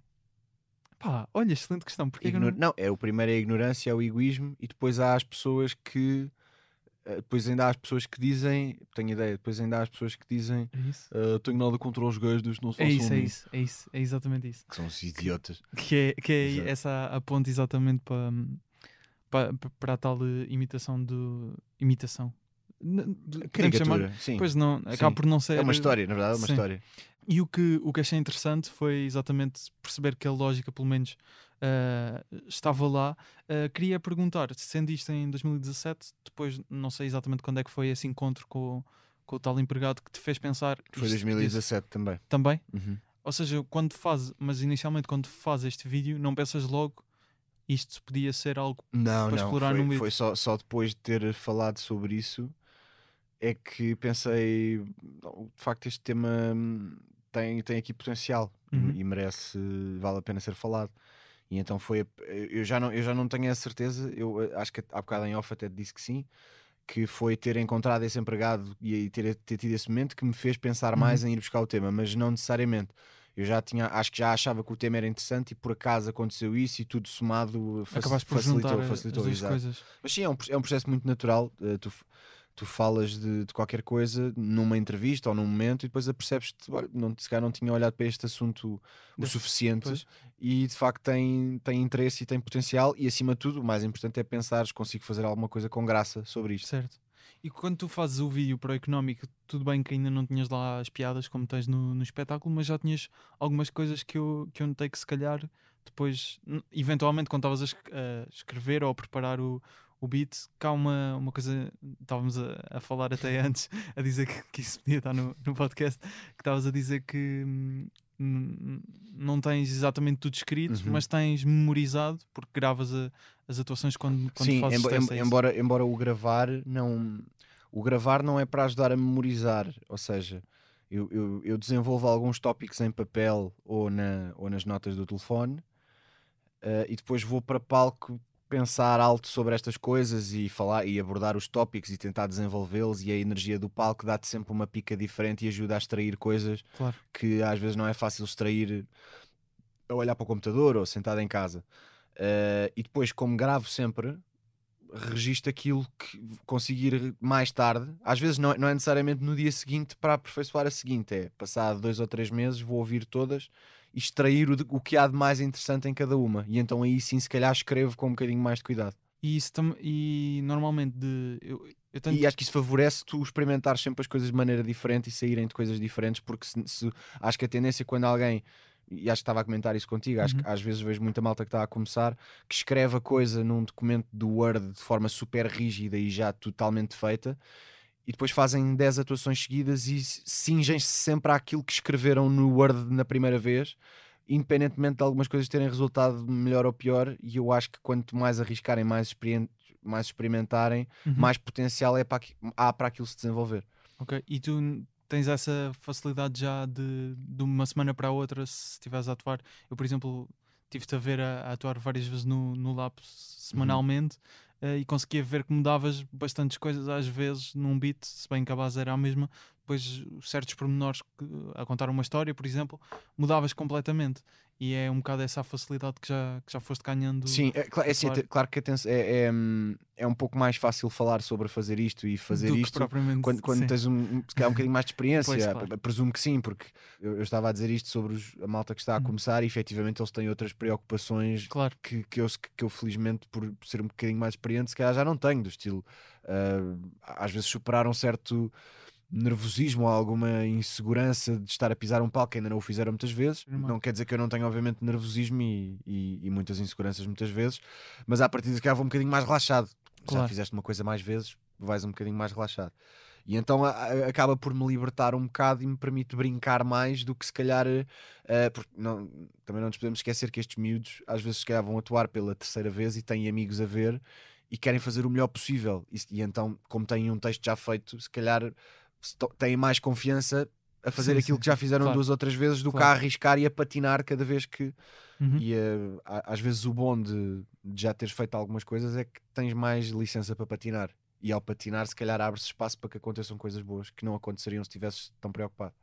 Pá, olha, excelente questão. Porque Igno- não... é o primeiro é a ignorância, é o egoísmo, e depois há as pessoas que. Eh, Depois ainda há as pessoas que dizem, tenho ideia, depois ainda há as pessoas que dizem É? "Ah, tenho nada contra os gays, não se É isso, é mim." isso, é isso, é exatamente isso. Que são os idiotas. Que é, que é Exato. essa a ponte exatamente para, para, para a tal imitação do. Imitação. Chamar- Caricatura, sim. Pois não, acaba Sim. por não ser. É uma história, na verdade, é uma Sim. história. E o que, o que achei interessante foi exatamente perceber que a lógica, pelo menos, ah, estava lá. Ah, queria perguntar, sendo isto em 2017, depois não sei exatamente quando é que foi esse encontro com, com o tal empregado que te fez pensar. Foi isto- 2017 também. disse- Também? Uhum. Ou seja, quando faz, mas inicialmente quando faz este vídeo, não pensas logo isto podia ser algo Não, para não, explorar foi, vídeo. foi só, só depois de ter falado sobre isso é que pensei, "Não, de facto este tema hum, tem, tem aqui potencial e- Uhum. e merece, vale a pena ser falado. E então foi, eu já não, eu já não tenho a certeza, eu eh, acho que há bocado em off até disse que sim, que foi ter encontrado esse empregado e ter, ter tido esse momento que me fez pensar Uhum. mais em ir buscar o tema, mas não necessariamente. Eu já tinha, acho que já achava que o tema era interessante e por acaso aconteceu isso e tudo somado Acabaste por facilitou, a- facilitou, as exato. coisas. Mas sim, é um, é um processo muito natural. eh, tu, tu falas de, de qualquer coisa numa entrevista ou num momento e depois apercebes-te, olha, não, se calhar não tinha olhado para este assunto o suficiente pois. e de facto tem, tem interesse e tem potencial. E acima de tudo, o mais importante é pensares: consigo fazer alguma coisa com graça sobre isto. Certo. E quando tu fazes o vídeo para o económico, tudo bem que ainda não tinhas lá as piadas como tens no, no espetáculo, mas já tinhas algumas coisas que eu, que eu notei que se calhar depois, eventualmente, quando estavas a, es- a escrever ou a preparar o, o beat, cá uma, uma coisa, estávamos a, a falar até antes, a dizer que, que isso podia estar no, no podcast, que estavas a dizer que hum, não tens exatamente tudo escrito, Uhum. mas tens memorizado, porque gravas a- as atuações quando, quando Sim, fazes em- isso? embora, embora o gravar não. O gravar não é para ajudar a memorizar, ou seja, eu, eu, eu desenvolvo alguns tópicos em papel ou, na, ou nas notas do telefone eh, e depois vou para palco pensar alto sobre estas coisas e falar e abordar os tópicos e tentar desenvolvê-los e a energia do palco dá-te sempre uma pica diferente e ajuda a extrair coisas Claro. que às vezes não é fácil extrair a olhar para o computador ou sentado em casa. Eh, e depois, como gravo sempre, registro aquilo que conseguir mais tarde. Às vezes não é, não é necessariamente no dia seguinte para aperfeiçoar a seguinte, é passado dois ou três meses, vou ouvir todas extrair o, de- o que há de mais interessante em cada uma. E então aí sim, se calhar, escrevo com um bocadinho mais de cuidado. E, isso e normalmente de, eu, eu tenho E acho que isso favorece tu experimentares sempre as coisas de maneira diferente e saírem de coisas diferentes, porque se, se- acho que a tendência quando alguém, e acho que estava a comentar isso contigo, acho Uhum. que às vezes vejo muita malta que está a começar, que escreve a coisa num documento do Word de forma super rígida e já totalmente feita, e depois fazem 10 atuações seguidas e cingem-se sempre àquilo que escreveram no Word na primeira vez. Independentemente de algumas coisas terem resultado melhor ou pior, e eu acho que quanto mais arriscarem, mais, experien- mais experimentarem, Uhum. mais potencial é para há para aquilo se desenvolver. Ok, e tu tens essa facilidade já de, de uma semana para a outra, se estiveres a atuar. Eu, por exemplo, tive-te a ver a, a atuar várias vezes no, no Lapse semanalmente eh, e conseguia ver que mudavas bastantes coisas às vezes num beat, se bem que a base era a mesma. Depois, certos pormenores que- a contar uma história, por exemplo, mudavas completamente. E é um bocado essa facilidade que já, que já foste ganhando. Sim, é, é assim, claro. até- claro que é, é, hum, é um pouco mais fácil falar sobre fazer isto e fazer do isto quando, quando sim. tens um, um- se calhar um bocadinho mais de experiência. Pois, claro. Presumo que sim, porque eu, eu estava a dizer isto sobre os- a malta que está a Uhum. começar e efetivamente eles têm outras preocupações Claro, que, que, eu, que eu felizmente por ser um bocadinho mais experiente se calhar já não tenho, do estilo ah, às vezes superar um certo nervosismo ou alguma insegurança de estar a pisar um palco que ainda não o fizeram muitas vezes Normal. não quer dizer que eu não tenha obviamente nervosismo e, e- e muitas inseguranças muitas vezes mas à partida se calhar vou um bocadinho mais relaxado já Claro. fizeste uma coisa mais vezes vais um bocadinho mais relaxado e então a- a- acaba por me libertar um bocado e me permite brincar mais do que se calhar eh, porque não, também não nos podemos esquecer que estes miúdos às vezes se calhar vão atuar pela terceira vez e têm amigos a ver e querem fazer o melhor possível e, e então como têm um texto já feito se calhar têm mais confiança a fazer Sim, aquilo sim, que já fizeram claro. duas ou três vezes do que Claro. a arriscar e a patinar cada vez que Uhum. e eh, a- às vezes o bom de, de já teres feito algumas coisas é que tens mais licença para patinar e ao patinar se calhar abre-se espaço para que aconteçam coisas boas que não aconteceriam se estivesses tão preocupado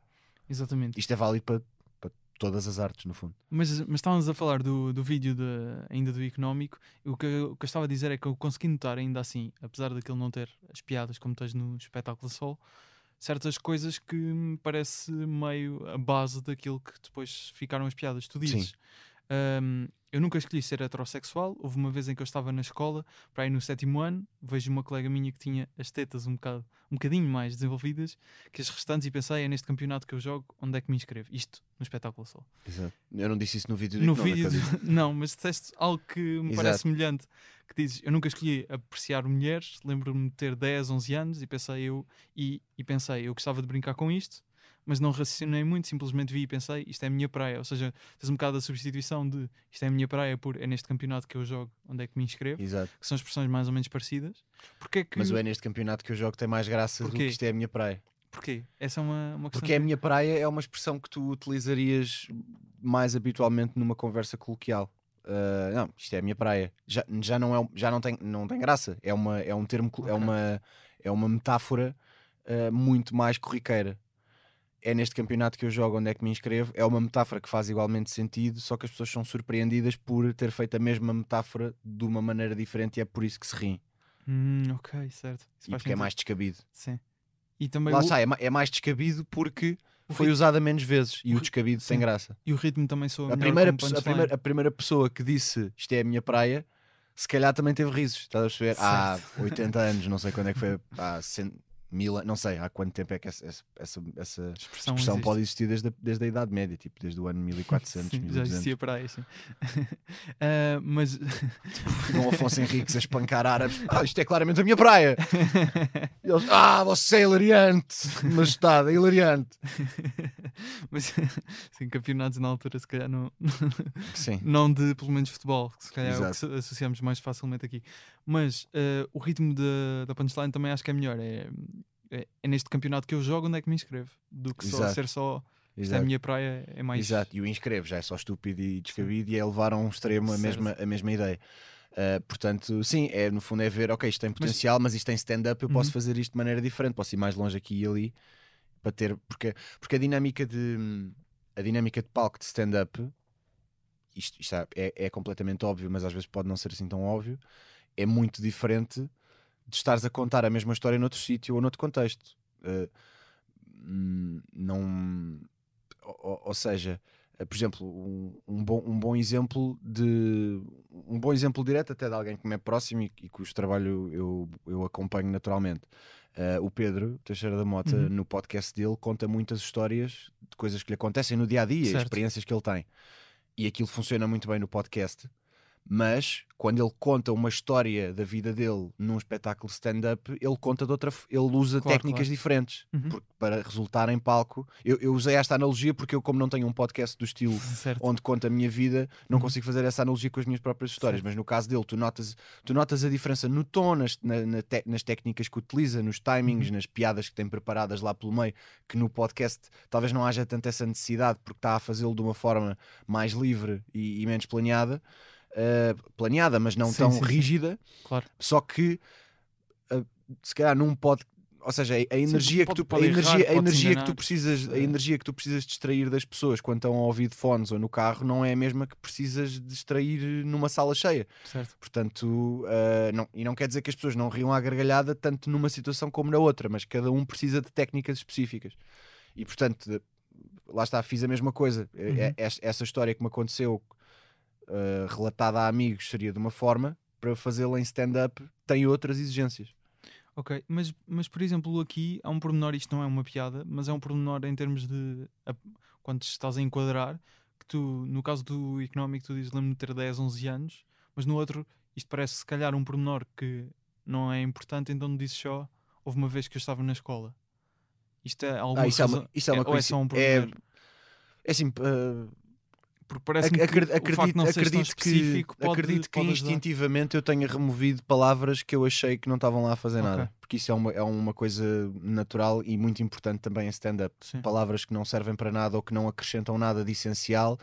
exatamente. isto é válido para, para todas as artes no fundo Mas, mas estávamos a falar do, do vídeo de, ainda do económico. O que, eu- o que eu estava a dizer é que eu consegui notar, ainda assim, apesar daquele não ter as piadas como tens no espetáculo Sol, certas coisas que me parece meio a base daquilo que depois ficaram as piadas. Tu dizes. "Ahm, eu nunca escolhi ser heterossexual. Houve uma vez em que eu estava na escola, para ir no sétimo ano, vejo uma colega minha que tinha as tetas um, bocado, um bocadinho mais desenvolvidas que as restantes e pensei, é neste campeonato que eu jogo, onde é que me inscrevo? Isto no espetáculo Sol eu não disse isso no vídeo do no vídeo, não, mas disseste algo que me Exato. parece semelhante. Que dizes, eu nunca escolhi apreciar mulheres, lembro-me de ter 10, 11 anos e pensei eu, e, e pensei, eu gostava de brincar com isto, mas não raciocinei muito, simplesmente vi e pensei, isto é a minha praia. Ou seja, tens um bocado a substituição de isto é a minha praia por é neste campeonato que eu jogo, onde é que me inscrevo, Exato. que são expressões mais ou menos parecidas. Porque é que. Mas o é neste campeonato que eu jogo tem mais graça do Porquê? que isto é a minha praia. Porquê? Essa é uma, uma questão. Porque é a minha praia é uma expressão que tu utilizarias mais habitualmente numa conversa coloquial. Uh, não, isto é a minha praia. Já, já, não, é, já não, tem, não tem graça. É, uma, é um termo, é, Ok. uma, é uma metáfora uh, muito mais corriqueira. É neste campeonato que eu jogo onde é que me inscrevo. É uma metáfora que faz igualmente sentido, só que as pessoas são surpreendidas por ter feito a mesma metáfora de uma maneira diferente e é por isso que se riem. Hum, ok, certo. Isso E porque é sentido. mais descabido. Sim. E também Lá o, está, é, é mais descabido porque foi usada menos vezes e o o descabido sim. graça. e o ritmo também soa A melhor primeira, a, primeira, a primeira pessoa que disse isto é a minha praia, se calhar também teve risos. Estás a perceber? Há 80 anos, não sei quando é que foi, há 100, mil, an- não sei há quanto tempo é que essa, essa, essa, expressão, expressão pode existir desde a, desde a Idade Média, tipo desde o ano 1400, Sim, já 1200. existia para aí, sim. Ah, mas Dom Afonso Henriques a espancar árabes. Ah, isto é claramente a minha praia. E eles, ah, você é hilariante, majestade, é hilariante. mas sim, campeonatos na altura se calhar não, Sim. não de pelo menos futebol, que se calhar é o que Exato. associamos mais facilmente aqui. Mas ah, o ritmo da, da punchline também acho que é melhor. É, é, é neste campeonato que eu jogo onde é que me inscrevo, do que só Exato. ser só isto é a Exato. minha praia, é mais. Exato, e o inscreve já é só estúpido e descabido e é levar a um extremo a Certo. mesma, a mesma ideia. Uh, portanto, sim, é, no fundo é ver, ok, isto tem potencial, mas, isto tem stand-up, eu posso Uhum. fazer isto de maneira diferente, posso ir mais longe aqui e ali para ter, porque, porque a dinâmica de a dinâmica de palco de stand-up, isto, isto é, é- é completamente óbvio, mas às vezes pode não ser assim tão óbvio, é muito diferente de estares a contar a mesma história noutro sítio ou noutro contexto. Uh, não ou, ou- seja, eh, por exemplo, um, um bom, um bom exemplo de um bom exemplo direto até de alguém que me é próximo e, e cujo trabalho eu, eu acompanho naturalmente. Eh, o Pedro Teixeira da Mota, Uhum. no podcast dele, conta muitas histórias de coisas que lhe acontecem no dia a dia, Certo. experiências que ele tem. E aquilo funciona muito bem no podcast. Mas quando ele conta uma história da vida dele num espetáculo stand-up, ele conta de outra, ele usa Claro, técnicas claro. diferentes Uhum. para resultar em palco. Eu, eu usei esta analogia porque eu, como não tenho um podcast do estilo Certo. onde conta a minha vida, não Uhum. consigo fazer essa analogia com as minhas próprias histórias. Certo. Mas no caso dele, tu notas, tu notas a diferença no tom, nas, na- na te- nas técnicas que utiliza, nos timings, Uhum. nas piadas que tem preparadas lá pelo meio, que no podcast talvez não haja tanta essa necessidade porque está a fazê-lo de uma forma mais livre e, e menos planeada. Uh, planeada, mas não Sim, tão sim, rígida, Claro. só que uh, se calhar num pod ou seja, a, energia pode- que tu, pode a errar, energia, a pode-se energia que tu precisas, a energia que tu precisas distrair das pessoas quando estão a ouvir de fones ou no carro não é a mesma que precisas distrair numa sala cheia. certo. Portanto, uh, não, e não quer dizer que as pessoas não riam à gargalhada tanto numa situação como na outra, mas cada um precisa de técnicas específicas. E portanto, lá está, fiz a mesma coisa. Uhum. es- essa história que me aconteceu uh, relatada a amigos seria de uma forma, para fazê-la em stand-up tem outras exigências. Ok, mas, mas por exemplo, aqui há um pormenor, isto não é uma piada, mas é um pormenor em termos de a- quando estás a enquadrar, que tu, no caso do económico, tu dizes lembro-me de ter 10, 11 anos, mas no outro, isto parece se calhar um pormenor que não é importante, então dizes só, houve uma vez que eu estava na escola. Isto é alguma Ah, isso é uma, razão- isso é uma é coisa. só um é, pormenor? é assim, uh, Porque parece-me ac- que acredito, o facto de não acredito que, específico pode, acredito que ajudar. instintivamente eu tenha removido palavras que eu achei que não estavam lá a fazer Ok. nada. Porque isso é uma, é uma coisa natural e muito importante também em stand-up. Palavras que não servem para nada ou que não acrescentam nada de essencial.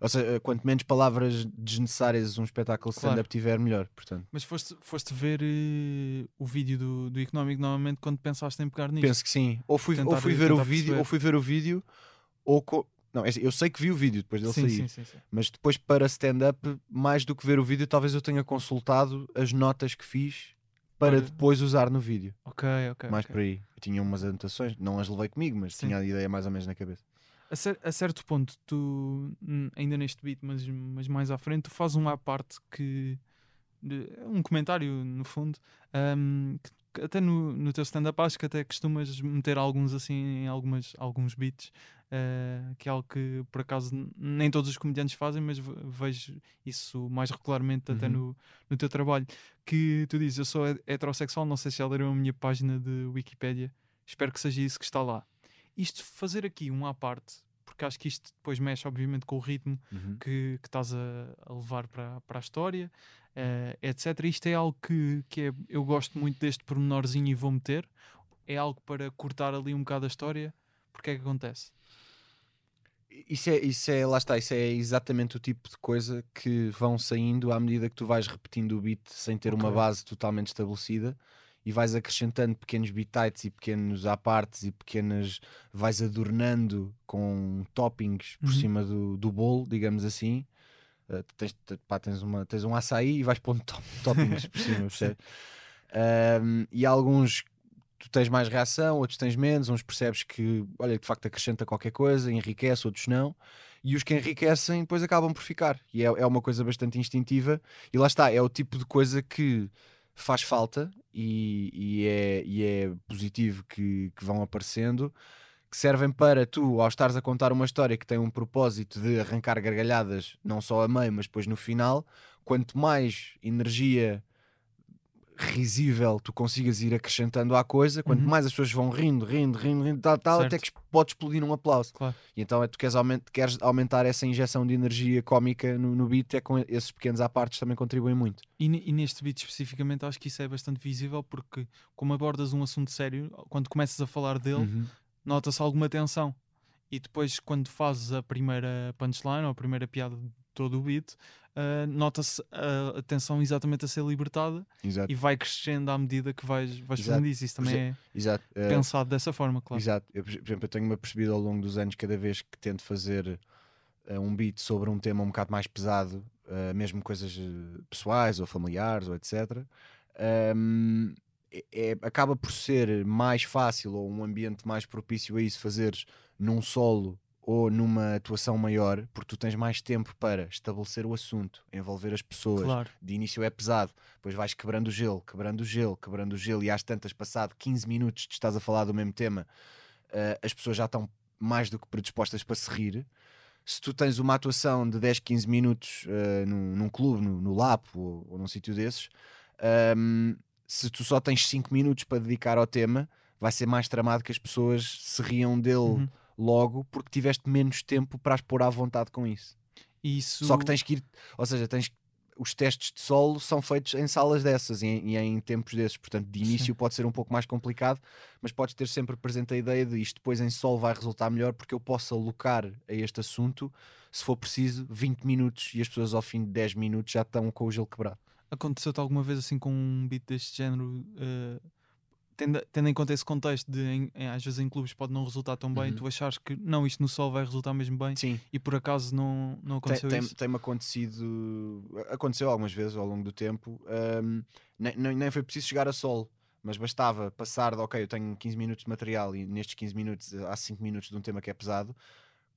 Ou seja, quanto menos palavras desnecessárias um espetáculo de Claro. stand-up tiver, melhor. Portanto, Mas foste, foste ver eh, o vídeo do, do económico novamente quando pensaste em pegar nisto. penso que sim. Ou fui, ou Tentar- fui ver o vídeo, perceber. ou fui ver o vídeo, ou. co- Não, é assim, eu sei que vi o vídeo depois dele sim, sair. sim, sim, sim. Mas depois para stand-up, mais do que ver o vídeo, talvez eu tenha consultado as notas que fiz para Para- depois usar no vídeo. Ok, ok. mais ok. por aí. Eu tinha umas anotações, não as levei comigo, mas Sim. tinha a ideia mais ou menos na cabeça. A, cer- a certo ponto, tu, ainda neste beat, mas, mas mais à frente, tu fazes uma parte que. um comentário, no fundo, que, que até no, no teu stand-up acho que até costumas meter alguns assim em algumas, alguns beats, eh, que é algo que por acaso nem todos os comediantes fazem, mas ve- vejo isso mais regularmente até Uhum. no, no teu trabalho. Que tu dizes, eu sou he- heterossexual, não sei se já leram a minha página de Wikipédia, espero que seja isso que está lá. Isto fazer aqui um à parte, porque acho que isto depois mexe, obviamente, com o ritmo Uhum. que, que estás a, a levar para, para a história, eh, etc. Isto é algo que, que é, eu gosto muito deste pormenorzinho e vou meter. É algo para cortar ali um bocado a história. Porque é que acontece? Isso é, isso é, lá está, isso é exatamente o tipo de coisa que vão saindo à medida que tu vais repetindo o beat sem ter uma Ok. base totalmente estabelecida e vais acrescentando pequenos bitites e pequenos apartes e pequenas vais adornando com toppings por Uhum. cima do, do bolo, digamos assim. Uh, tens, te- pá, tens, uma, tens um açaí e vais pondo to- toppings por cima, percebes? Um, e alguns tu tens mais reação, outros tens menos, uns percebes que, olha, de facto acrescenta qualquer coisa, enriquece, outros não. E os que enriquecem depois acabam por ficar. E é, é uma coisa bastante instintiva. E lá está, é o tipo de coisa que faz falta e, e é, e é positivo que, que vão aparecendo, que servem para tu, ao estares a contar uma história que tem um propósito de arrancar gargalhadas, não só a meio, mas depois no final, quanto mais energia risível tu consigas ir acrescentando à coisa, quanto Uhum. mais as pessoas vão rindo, rindo, rindo, rindo, tal, tal, até Certo. que pode explodir num aplauso. Claro. E então é tu queres, aument queres aumentar essa injeção de energia cómica no, no beat, é com esses pequenos apartes também contribuem muito. E, e neste beat especificamente acho que isso é bastante visível porque como abordas um assunto sério, quando começas a falar dele, Uhum. nota-se alguma tensão. E depois, quando fazes a primeira punchline ou a primeira piada todo o beat, ah, nota-se a, a tensão exatamente a ser libertada Exato. e vai crescendo à medida que vais, vais Exato. fazendo isso. Isso também é Exato. Eh, pensado dessa forma, claro. Exato. Eu, por exemplo, eu tenho-me apercebido ao longo dos anos, cada vez que tento fazer eh, um beat sobre um tema um bocado mais pesado, eh, mesmo coisas pessoais ou familiares ou etc., ehm, é- é- acaba por ser mais fácil ou um ambiente mais propício a isso fazeres num solo ou numa atuação maior, porque tu tens mais tempo para estabelecer o assunto, envolver as pessoas, Claro, de início é pesado, depois vais quebrando o gelo, quebrando o gelo, quebrando o gelo, e às tantas, passado 15 minutos, de estás a falar do mesmo tema, eh, as pessoas já estão mais do que predispostas para se rir. Se tu tens uma atuação de 10, 15 minutos eh, num, num clube, no, no Lapo ou, ou num sítio desses, ehm, se tu só tens 5 minutos para dedicar ao tema, vai ser mais tramado que as pessoas se riam dele Uhum. Logo porque tiveste menos tempo para as pôr à vontade com isso. Isso Só que tens que ir, ou seja, tens os testes de solo são feitos em salas dessas e em, e em tempos desses, portanto, de início pode ser um pouco mais complicado, mas podes ter sempre presente a ideia de isto depois em solo vai resultar melhor porque eu posso alocar a este assunto, se for preciso, 20 minutos e as pessoas ao fim de 10 minutos já estão com o gelo quebrado. aconteceu-te alguma vez assim com um beat deste género, eh, tendo, tendo em conta esse contexto de em- em- às vezes em clubes pode não resultar tão bem, Uhum. tu achares que não, isto no sol vai resultar mesmo bem Sim, e por acaso não, não tem- aconteceu tem- isso? tem-me acontecido, aconteceu algumas vezes ao longo do tempo, hum, nem, nem, nem foi preciso chegar a solo, mas bastava passar de, ok, eu tenho 15 minutos de material e nestes 15 minutos há 5 minutos de um tema que é pesado.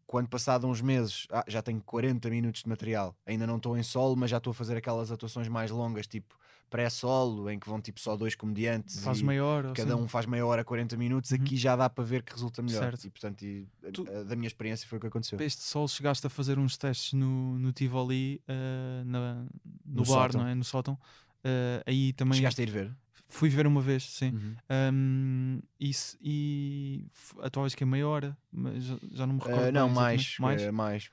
Quando passado uns meses, ah, já tenho 40 minutos de material, ainda não estou em solo, mas já estou a fazer aquelas atuações mais longas, tipo pré-solo, em que vão tipo só dois comediantes Faz e maior cada assim? um faz meia hora, 40 minutos, Uhum. aqui já dá para ver que resulta melhor. Certo. E portanto, e, a- Tu- a- da minha experiência foi o que aconteceu. Este sol chegaste a fazer uns testes no, no Tivoli, eh, na- no, No bar, sótão. não é? No sótão. Eh, aí também Chegaste a ir ver? Fui ver uma vez, sim. Uhum. Um, isso, e f- a tua que é meia hora, mas já, já não me recordo. Uh, não, mais, mais? mais.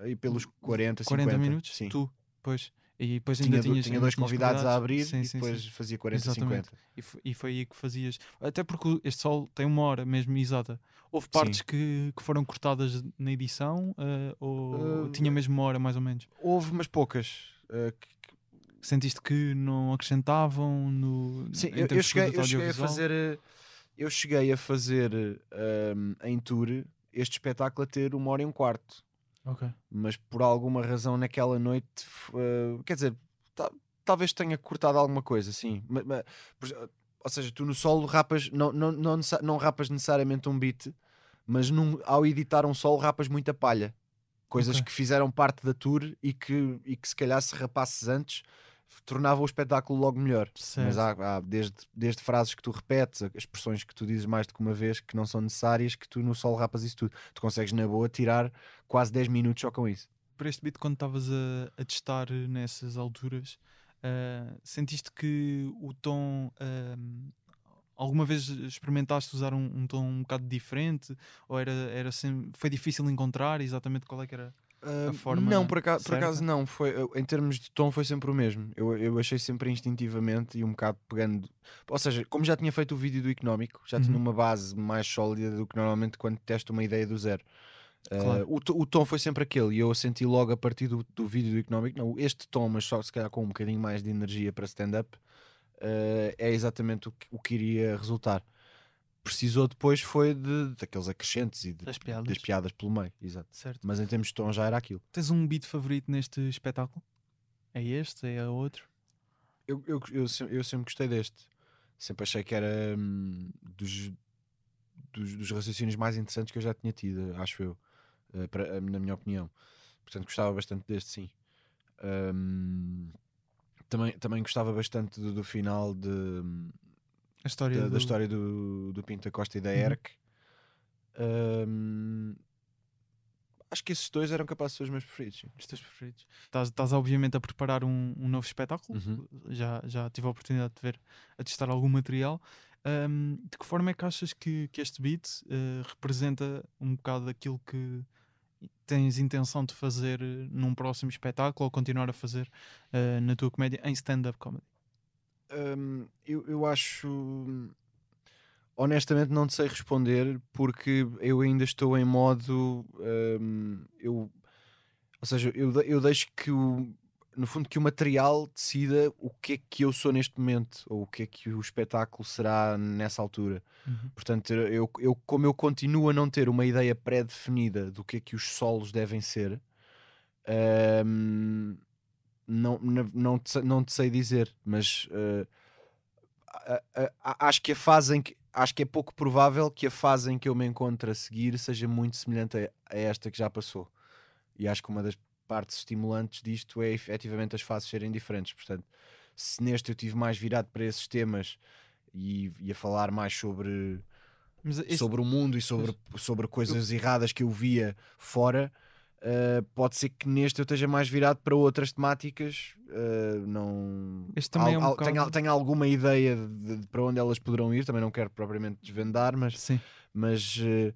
Aí pelos 40, 40 50. minutos? Sim. Tu, pois. E depois ainda Tinha, tinhas, tinha dois tinhas convidados a abrir Sim, e sim, depois sim. fazia 40, Exatamente. 50. E, e foi aí que fazias. Até porque este sol tem uma hora mesmo exata. Houve partes que, que foram cortadas na edição uh, ou Uh, tinha mesmo uma hora mais ou menos? Houve umas poucas. uh, que- Sentiste que não acrescentavam no. Sim, eu, eu cheguei, eu produto cheguei a fazer. Eu cheguei a fazer um, em tour este espetáculo a ter uma hora e um quarto. Ok. Mas por alguma razão naquela noite, uh, quer dizer, ta- talvez tenha cortado alguma coisa, sim. Ma- ma- por ex- ou seja, tu no solo rapas, não, não, não, não rapas necessariamente um beat, mas num- ao editar um solo rapas muita palha. Coisas Ok. que fizeram parte da tour e que, e que se calhar se rapasses antes tornava o espetáculo logo melhor. Mas Certo. há, há desde, desde frases que tu repetes, expressões que tu dizes mais do que uma vez que não são necessárias, que tu no solo rapas isso tudo. Tu consegues na boa tirar quase 10 minutos só com isso. para este beat, quando estavas a, a testar nessas alturas, ah, sentiste que o tom, ahm, alguma vez experimentaste usar um, um tom um bocado diferente? Ou era, era sempre, foi difícil encontrar exatamente qual é que era? Ah, forma não, por acaso, por certa? acaso não. Foi, em termos de tom, foi sempre o mesmo. Eu, eu achei sempre instintivamente e um bocado pegando. Ou seja, como já tinha feito o vídeo do económico, já tinha Uhum. uma base mais sólida do que normalmente quando testo uma ideia do zero. Ah, Claro. o, to- o tom foi sempre aquele e eu senti logo a partir do, do vídeo do económico, não, este tom, mas só se calhar com um bocadinho mais de energia para stand-up, ah, é exatamente o que, o que iria resultar. Precisou depois foi de, daqueles acrescentes e de- Das piadas. das piadas pelo meio, exato. Certo. Mas em termos de tom já era aquilo. Tens um beat favorito neste espetáculo? É este? É outro? Eu, eu, eu, eu sempre gostei deste. Sempre achei que era hum, dos, dos, dos raciocínios mais interessantes que eu já tinha tido, acho eu, eh, para- na minha opinião. Portanto, gostava bastante deste, sim. Hum, também, também gostava bastante do, do final de, A história, da, do... da história do, do Pinta Costa e da Uhum. ERC. Hum, acho que esses dois eram capazes de ser os meus preferidos. Os teus preferidos. Estás, estás obviamente a preparar um, um novo espetáculo. Uhum. Já, já tive a oportunidade de ver, a testar algum material. Ahm, de que forma é que achas que, que este beat eh, representa um bocado aquilo que tens intenção de fazer eh, num próximo espetáculo ou continuar a fazer eh, na tua comédia em stand-up comedy? Hum, eu, eu acho. Honestamente, não te sei responder porque eu ainda estou em modo. hum, eu, ou seja, eu, eu deixo que o. No fundo, que o material decida o que é que eu sou neste momento ou o que é que o espetáculo será nessa altura. Portanto, eu, eu, como eu continuo a não ter uma ideia pré-definida do que é que os solos devem ser, hum, não, não, não, te, sei- não te sei dizer, mas a- a- a- acho que a fase em que acho que é pouco provável que a fase em que eu me encontro a seguir seja muito semelhante a, a esta que já passou. E acho que uma das partes estimulantes disto é efetivamente as fases serem diferentes. Portanto, se neste eu tive mais virado para esses temas e, e a falar mais sobre este- sobre o mundo e sobre, sobre coisas erradas que eu via fora, uh, pode ser que neste eu esteja mais virado para outras temáticas. uh, não Este também é um Al- al- bocado- tenho, tenho alguma ideia de, de para onde elas poderão ir, também não quero propriamente desvendar, mas, Sim. mas uh,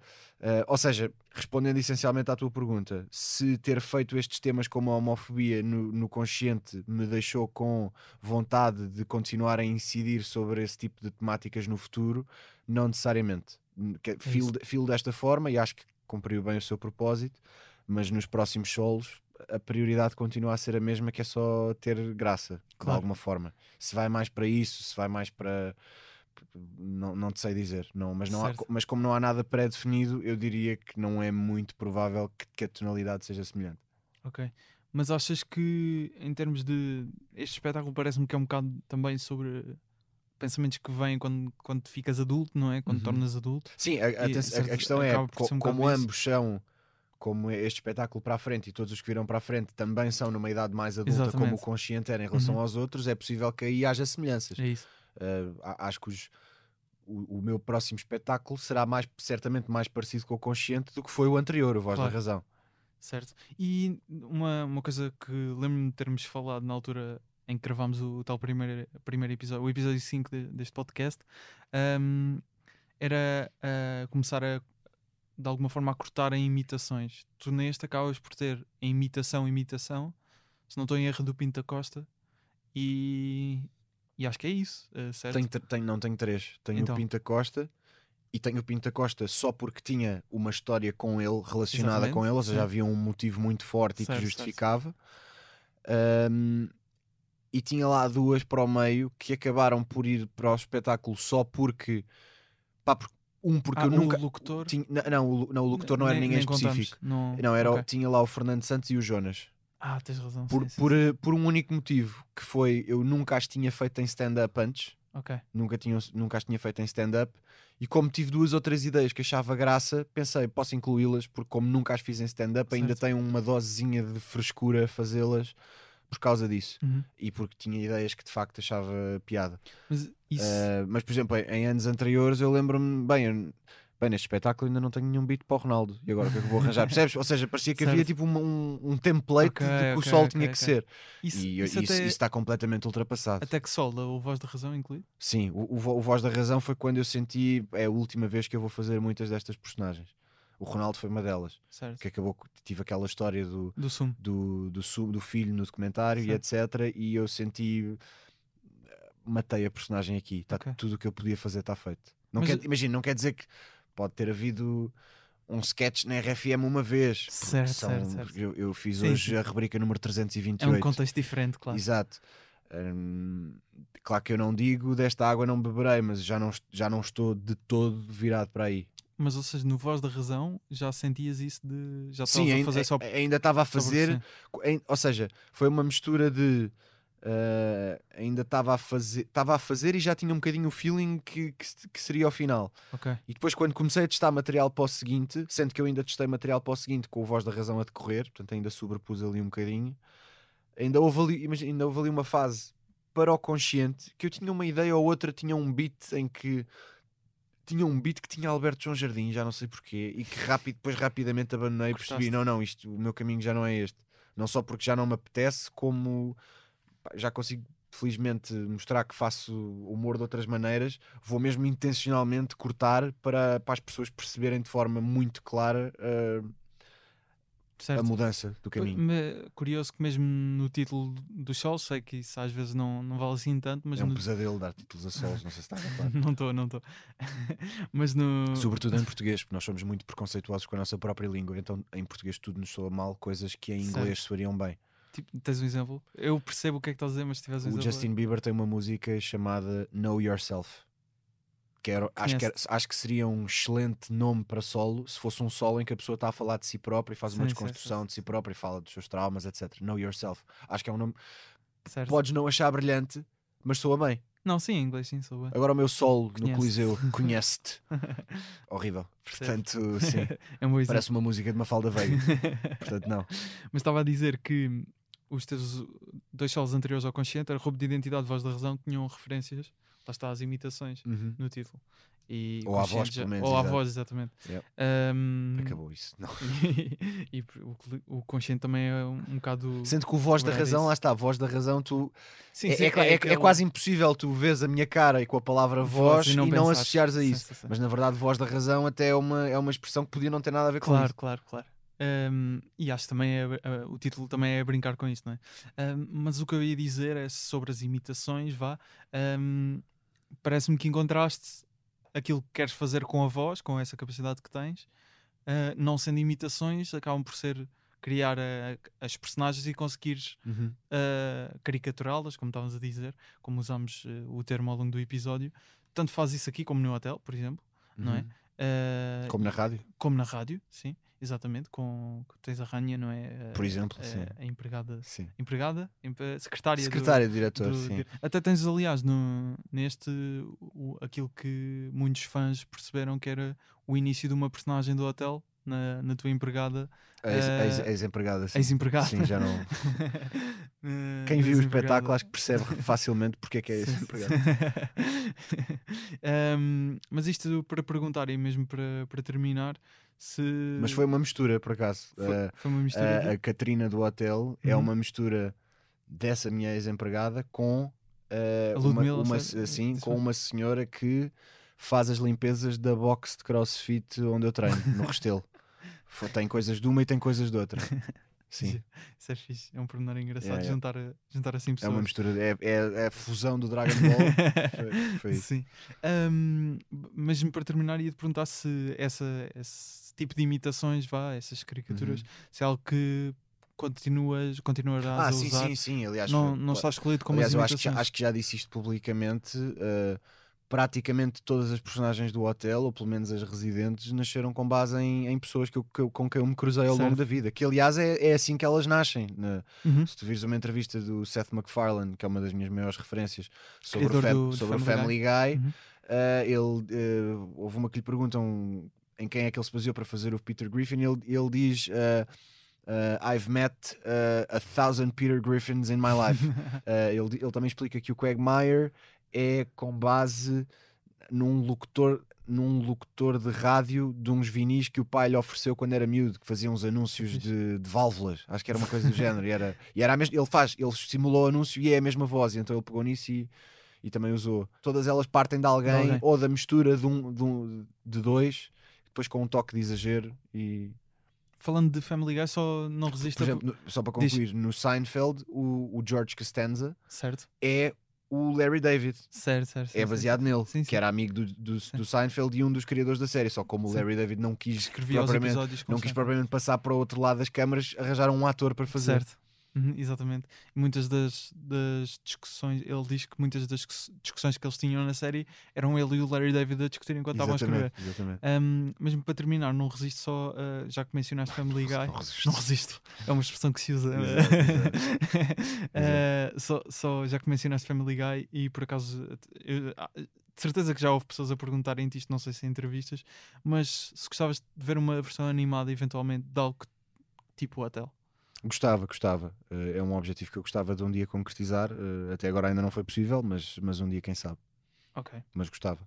ou seja, respondendo essencialmente à tua pergunta, se ter feito estes temas como a homofobia no, no consciente me deixou com vontade de continuar a incidir sobre esse tipo de temáticas no futuro, não necessariamente. Que- Filo, filo desta forma e acho que cumpriu bem o seu propósito, mas nos próximos solos a prioridade continua a ser a mesma, que é só ter graça, de Claro. alguma forma. Se vai mais para isso, se vai mais para. Não, não te sei dizer, não, mas, não há- mas como não há nada pré-definido, eu diria que não é muito provável que, que a tonalidade seja semelhante. Ok. Mas achas que, em termos de. Este espetáculo parece-me que é um bocado também sobre pensamentos que vêm quando, quando ficas adulto, não é? Quando Uhum. tornas adulto. Sim, a, a- E, a- a questão é, co- um como ambos são, como este espetáculo para a frente e todos os que viram para a frente também são numa idade mais adulta, como o Exatamente. consciente era em relação Uhum. aos outros, é possível que aí haja semelhanças. É isso. Uh, acho que os- o, o meu próximo espetáculo será mais, certamente mais parecido com o consciente do que foi o anterior, o Voz Claro. da Razão. Certo. E uma, uma coisa que lembro-me de termos falado na altura em que gravámos o tal primeiro, primeiro episódio, o episódio 5 de- deste podcast, hum, era ah, começar a de alguma forma a cortar em imitações. Tu neste acabas por ter a imitação, imitação, se não estou em erro do Pinta Costa, e, e acho que é isso, ah, certo? Tenho, tenho- não tenho três. Tenho Então. o Pinta Costa e tenho o Pinta Costa só porque tinha uma história com ele relacionada Exatamente, com ele, ou seja, sim. havia um motivo muito forte e Certo, que certo. justificava. Um, e tinha lá duas para o meio que acabaram por ir para o espetáculo só porque. Pá, por- um, porque Ah, eu o nunca. locutor? tinha- não, não, o, o locutor não era Nem- ninguém nem específico. Não, Não, era, o- ok. tinha lá o Fernando Santos e o Jonas. Ah, tens razão. Por, sim, sim, por, sim. eh, por um único motivo, que foi eu nunca as tinha feito em stand-up antes, Ok. nunca, tinha, nunca as tinha feito em stand-up, e como tive duas ou três ideias que achava graça, pensei, posso incluí-las, porque como nunca as fiz em stand-up, ainda tenho uma dosezinha de frescura a fazê-las por causa disso. Uhum. E porque tinha ideias que de facto achava piada. Mas isso. Uh, mas, por exemplo, em, anos anteriores, eu lembro-me, bem, eu- bem, neste espetáculo ainda não tenho nenhum beat para o Ronaldo. E agora o que é que eu vou arranjar? Percebes? Ou seja, parecia que havia Certo. tipo um, um, template Ok, do que o ok, sol ok, tinha que ser. Isso, e isso até, isso está completamente ultrapassado. até que solda o Voz da Razão incluído? Sim, o, o, o Voz da Razão foi quando eu senti. É a última vez que eu vou fazer muitas destas personagens. O Ronaldo foi uma delas. Certo. Que acabou. que Tive aquela história do, Do do, do, do filho no documentário e etc. E eu senti. Matei a personagem aqui. Tá, Ok. Tudo o que eu podia fazer está feito. Não Mas- quer, imagina, não quer dizer que pode ter havido um sketch na RFM uma vez. Certo, são- certo, certo. Eu, eu fiz Sim, hoje sim. a rubrica número É 328. um contexto diferente, claro. Exato. Hum, claro que eu não digo desta água não beberei, mas já não, já não estou de todo virado para aí. Mas, ou seja, no Voz da Razão já sentias isso de. Já Sim, estavas a ainda, fazer só. ainda estava a fazer, ou seja, foi uma mistura de ah, ainda estava a fazer, estava a fazer e já tinha um bocadinho o feeling que, que, que seria o final. Ok. E depois, quando comecei a testar material para o seguinte, sendo que eu ainda testei material para o seguinte com o voz da razão a decorrer, portanto, ainda sobrepus ali um bocadinho, ainda houve ali, imagina, ainda houve ali uma fase para o consciente que eu tinha uma ideia ou outra, tinha um beat em que tinha um beat que tinha Alberto João Jardim, já não sei porquê, e que rápido, depois rapidamente abandonei e percebi: não, não, isto, o meu caminho já não é este. Não só porque já não me apetece, como pá, já consigo felizmente mostrar que faço humor de outras maneiras, vou mesmo intencionalmente cortar para, para as pessoas perceberem de forma muito clara uh, a Certo. mudança do caminho. Curioso que mesmo no título do show, sei que isso às vezes não, não vale assim tanto, mas É um no... pesadelo dar títulos a solos, não sei se está a claro. não estou, não estou. mas no. Sobretudo em português, porque nós somos muito preconceituosos com a nossa própria língua, então em português tudo nos soa mal, coisas que em inglês Certo. soariam bem. Tipo, tens um exemplo? Eu percebo o que é que estás a dizer, mas se tiveres um O exemplo. Justin Bieber tem uma música chamada Know Yourself. Que era, acho, que era- acho que seria um excelente nome para solo se fosse um solo em que a pessoa está a falar de si própria e faz uma Sim, sim, desconstrução de si própria e fala dos seus traumas, etc. Know Yourself. Acho que é um nome. Certo. Podes não achar brilhante, mas soa bem. Não, sim, em inglês sim, sou bem. Agora o meu solo no. Coliseu conhece-te. Horrível. Portanto, sim. É um. Parece uma música de uma falda veiga. Portanto, não. Mas estava a dizer que os teus dois solos anteriores ao consciente, era roubo de identidade, voz da razão, tinham referências, lá está, as imitações Uhum. no título. E Ou à voz, já- pelo menos, Ou à exato. voz, exatamente. Yep. Ahm, Acabou isso. Não. e o, cli- o consciente também é um, um bocado. Sendo que o voz da razão, isso. lá está, a voz da razão, tu Sim, é, sim, é- é- é aquele- quase impossível tu vês a minha cara e com a palavra voz, e não, pensares. associares a isso. sim. Mas na verdade, voz da razão até é uma, é uma expressão que podia não ter nada a ver com Claro, isso. claro, claro. Um, e acho que também é, é- o título também é brincar com isso, não é? Um, mas o que eu ia dizer é sobre as imitações, vá. um, Parece-me que encontraste aquilo que queres fazer com a voz, com essa capacidade que tens, uh, não sendo imitações, acabam por ser criar uh, as personagens e conseguires Uhum. uh, caricaturá-las, como estávamos a dizer, como usamos uh, o termo ao longo do episódio. Tanto faz isso aqui como no hotel, por exemplo, não é? Uhum. Uh, Como na rádio, como na rádio, sim, exatamente, com tens a Rania, não é? por exemplo. A, sim. a empregada, sim. empregada, Empe- secretária, do- diretor, do- sim. até tens aliás no, neste o- aquilo que muitos fãs perceberam que era o início de uma personagem do hotel na, na tua empregada, Ex- eh, ex- Ex-empregada, sim. ex-empregada. Sim, já não. Eh, Quem viu o ex-empregada. espetáculo acho que percebe facilmente porque é que é ex-empregada. sim. Ahm, mas isto para perguntar e mesmo para, para terminar, se Mas foi uma mistura, por acaso. foi, Eh, foi uma mistura a, de- a Catarina do hotel é Uhum. uma mistura dessa minha ex-empregada com A uma, uma- assim, com uma senhora que faz as limpezas da box de crossfit onde eu treino, no Restelo. Tem coisas de uma e tem coisas de outra. Sim, Isso é fixe, é um pormenor engraçado Yeah, yeah. Juntar, juntar assim é pessoas. uma mistura, é, é, é a fusão do Dragon Ball. Foi- foi isso. Sim. Ahm, mesmo para terminar, ia te perguntar se essa, esse tipo de imitações, vá, essas caricaturas, Uhum. se é algo que continuas, continuarás Ah, a sim, usar. sim, sim. Aliás, não, não está escolhido como Aliás, eu acho que, já, acho que já disse isto publicamente. uh, praticamente todas as personagens do hotel, ou pelo menos as residentes, nasceram com base em, em pessoas que eu- que eu- com quem eu me cruzei ao longo Certo. da vida. Que aliás é, é assim que elas nascem. né? Uhum. Se tu vires uma entrevista do Seth MacFarlane, que é uma das minhas maiores referências, sobre, fam- do- do sobre o Family Family Guy, Uhum. uh, ele, uh, houve uma que lhe perguntam em quem é que ele se baseou para fazer o Peter Griffin, ele, ele diz. uh, uh, I've met uh, a thousand Peter Griffins in my life. Uh, ele, ele também explica que o Quagmire é com base num locutor num locutor de rádio de uns vinis que o pai lhe ofereceu quando era miúdo, que fazia uns anúncios de, de válvulas, acho que era uma coisa do género, e era, e era mesma, ele faz, ele simulou o anúncio e é a mesma voz, então ele pegou nisso e, e também usou. Todas elas partem de alguém, alguém. ou da mistura de, um, de, um- de dois, depois com um toque de exagero e Falando de Family Guy, só não por resiste a... exemplo, no- só para Diz. concluir, no Seinfeld o, o George Costanza Certo, é o Larry David. certo, certo. É baseado nele, Sim, sim. que era amigo do, do, do Seinfeld e um dos criadores da série. Só como o. Larry David não quis Escrevia propriamente, não quis propriamente passar para o outro lado das câmaras, arranjaram um ator para fazer. Certo. Uhum, exatamente. Muitas das, das discussões, ele diz que muitas das discuss- discussões que eles tinham na série eram ele e o Larry David a discutir enquanto estavam a escrever. Exatamente. Um, mesmo para terminar, não resisto só, uh, já que mencionaste Family Guy. Não resisto. Não resisto, é uma expressão que se usa. Exato, Uh, só, só já que mencionaste Family Guy e por acaso eu- ah, de certeza que já houve pessoas a perguntarem-te isto, não sei se em entrevistas, mas se gostavas de ver uma versão animada eventualmente de algo tipo o Hotel. Gostava, gostava. Eh, é um objetivo que eu gostava de um dia concretizar. Eh, até agora ainda não foi possível, mas, mas um dia, quem sabe. Ok. Mas gostava.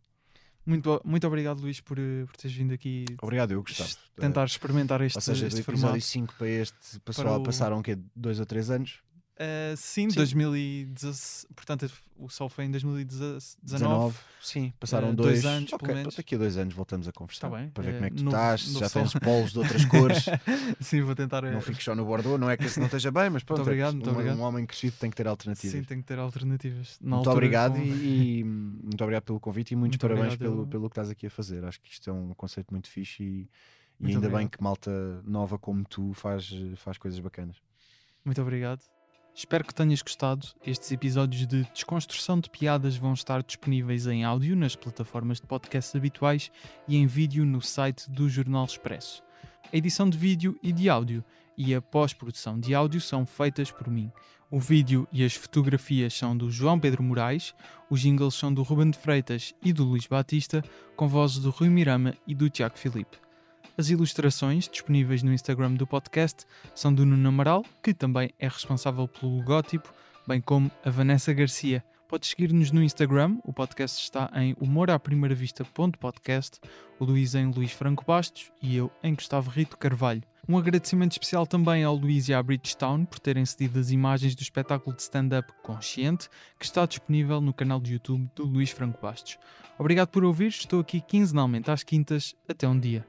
Muito, muito obrigado, Luís, por, eh, por teres vindo aqui Obrigado, eu gostava. Tentar experimentar este, Ou seja, do este episódio formato. 5 para este passou, Para o- passaram o quê? Dois ou três anos? Uh, sim, Sim. 2016, portanto o Sol foi em 2019. 19. Sim, passaram Eh, dois, dois anos, pelo Ok, menos. Daqui a dois anos voltamos a conversar. Tá bem, Para ver eh, como é que tu novo- estás, novo já sol. tens polos de outras cores. sim, vou tentar. não fiques só no Bordeaux. Não é que esse não esteja bem, mas pronto. é que obrigado, muito um, obrigado. um homem crescido tem que ter alternativas. Sim, tem que ter alternativas. Na muito obrigado e, e muito obrigado pelo convite e muitos Muito parabéns pelo, eu- pelo que estás aqui a fazer. Acho que isto é um conceito muito fixe e, e Muito ainda bem obrigado. que malta nova como tu faz, faz coisas bacanas. Muito obrigado. Espero que tenhas gostado. Estes episódios de desconstrução de piadas vão estar disponíveis em áudio nas plataformas de podcasts habituais e em vídeo no site do Jornal Expresso. A edição de vídeo e de áudio e a pós-produção de áudio são feitas por mim. O vídeo e as fotografias são do João Pedro Moraes, os jingles são do Ruben de Freitas e do Luís Batista, com vozes do Rui Mirama e do Tiago Filipe. As ilustrações, disponíveis no Instagram do podcast, são do Nuno Amaral, que também é responsável pelo logótipo, bem como a Vanessa Garcia. Podes seguir-nos no Instagram, o podcast está em humoraprimeiravista.podcast, o Luís em Luís Franco Bastos e eu em Gustavo Rito Carvalho. Um agradecimento especial também ao Luís e à Bridgestone por terem cedido as imagens do espetáculo de stand-up Consciente, que está disponível no canal de YouTube do Luís Franco Bastos. Obrigado por ouvir, estou aqui quinzenalmente às quintas. Até um dia.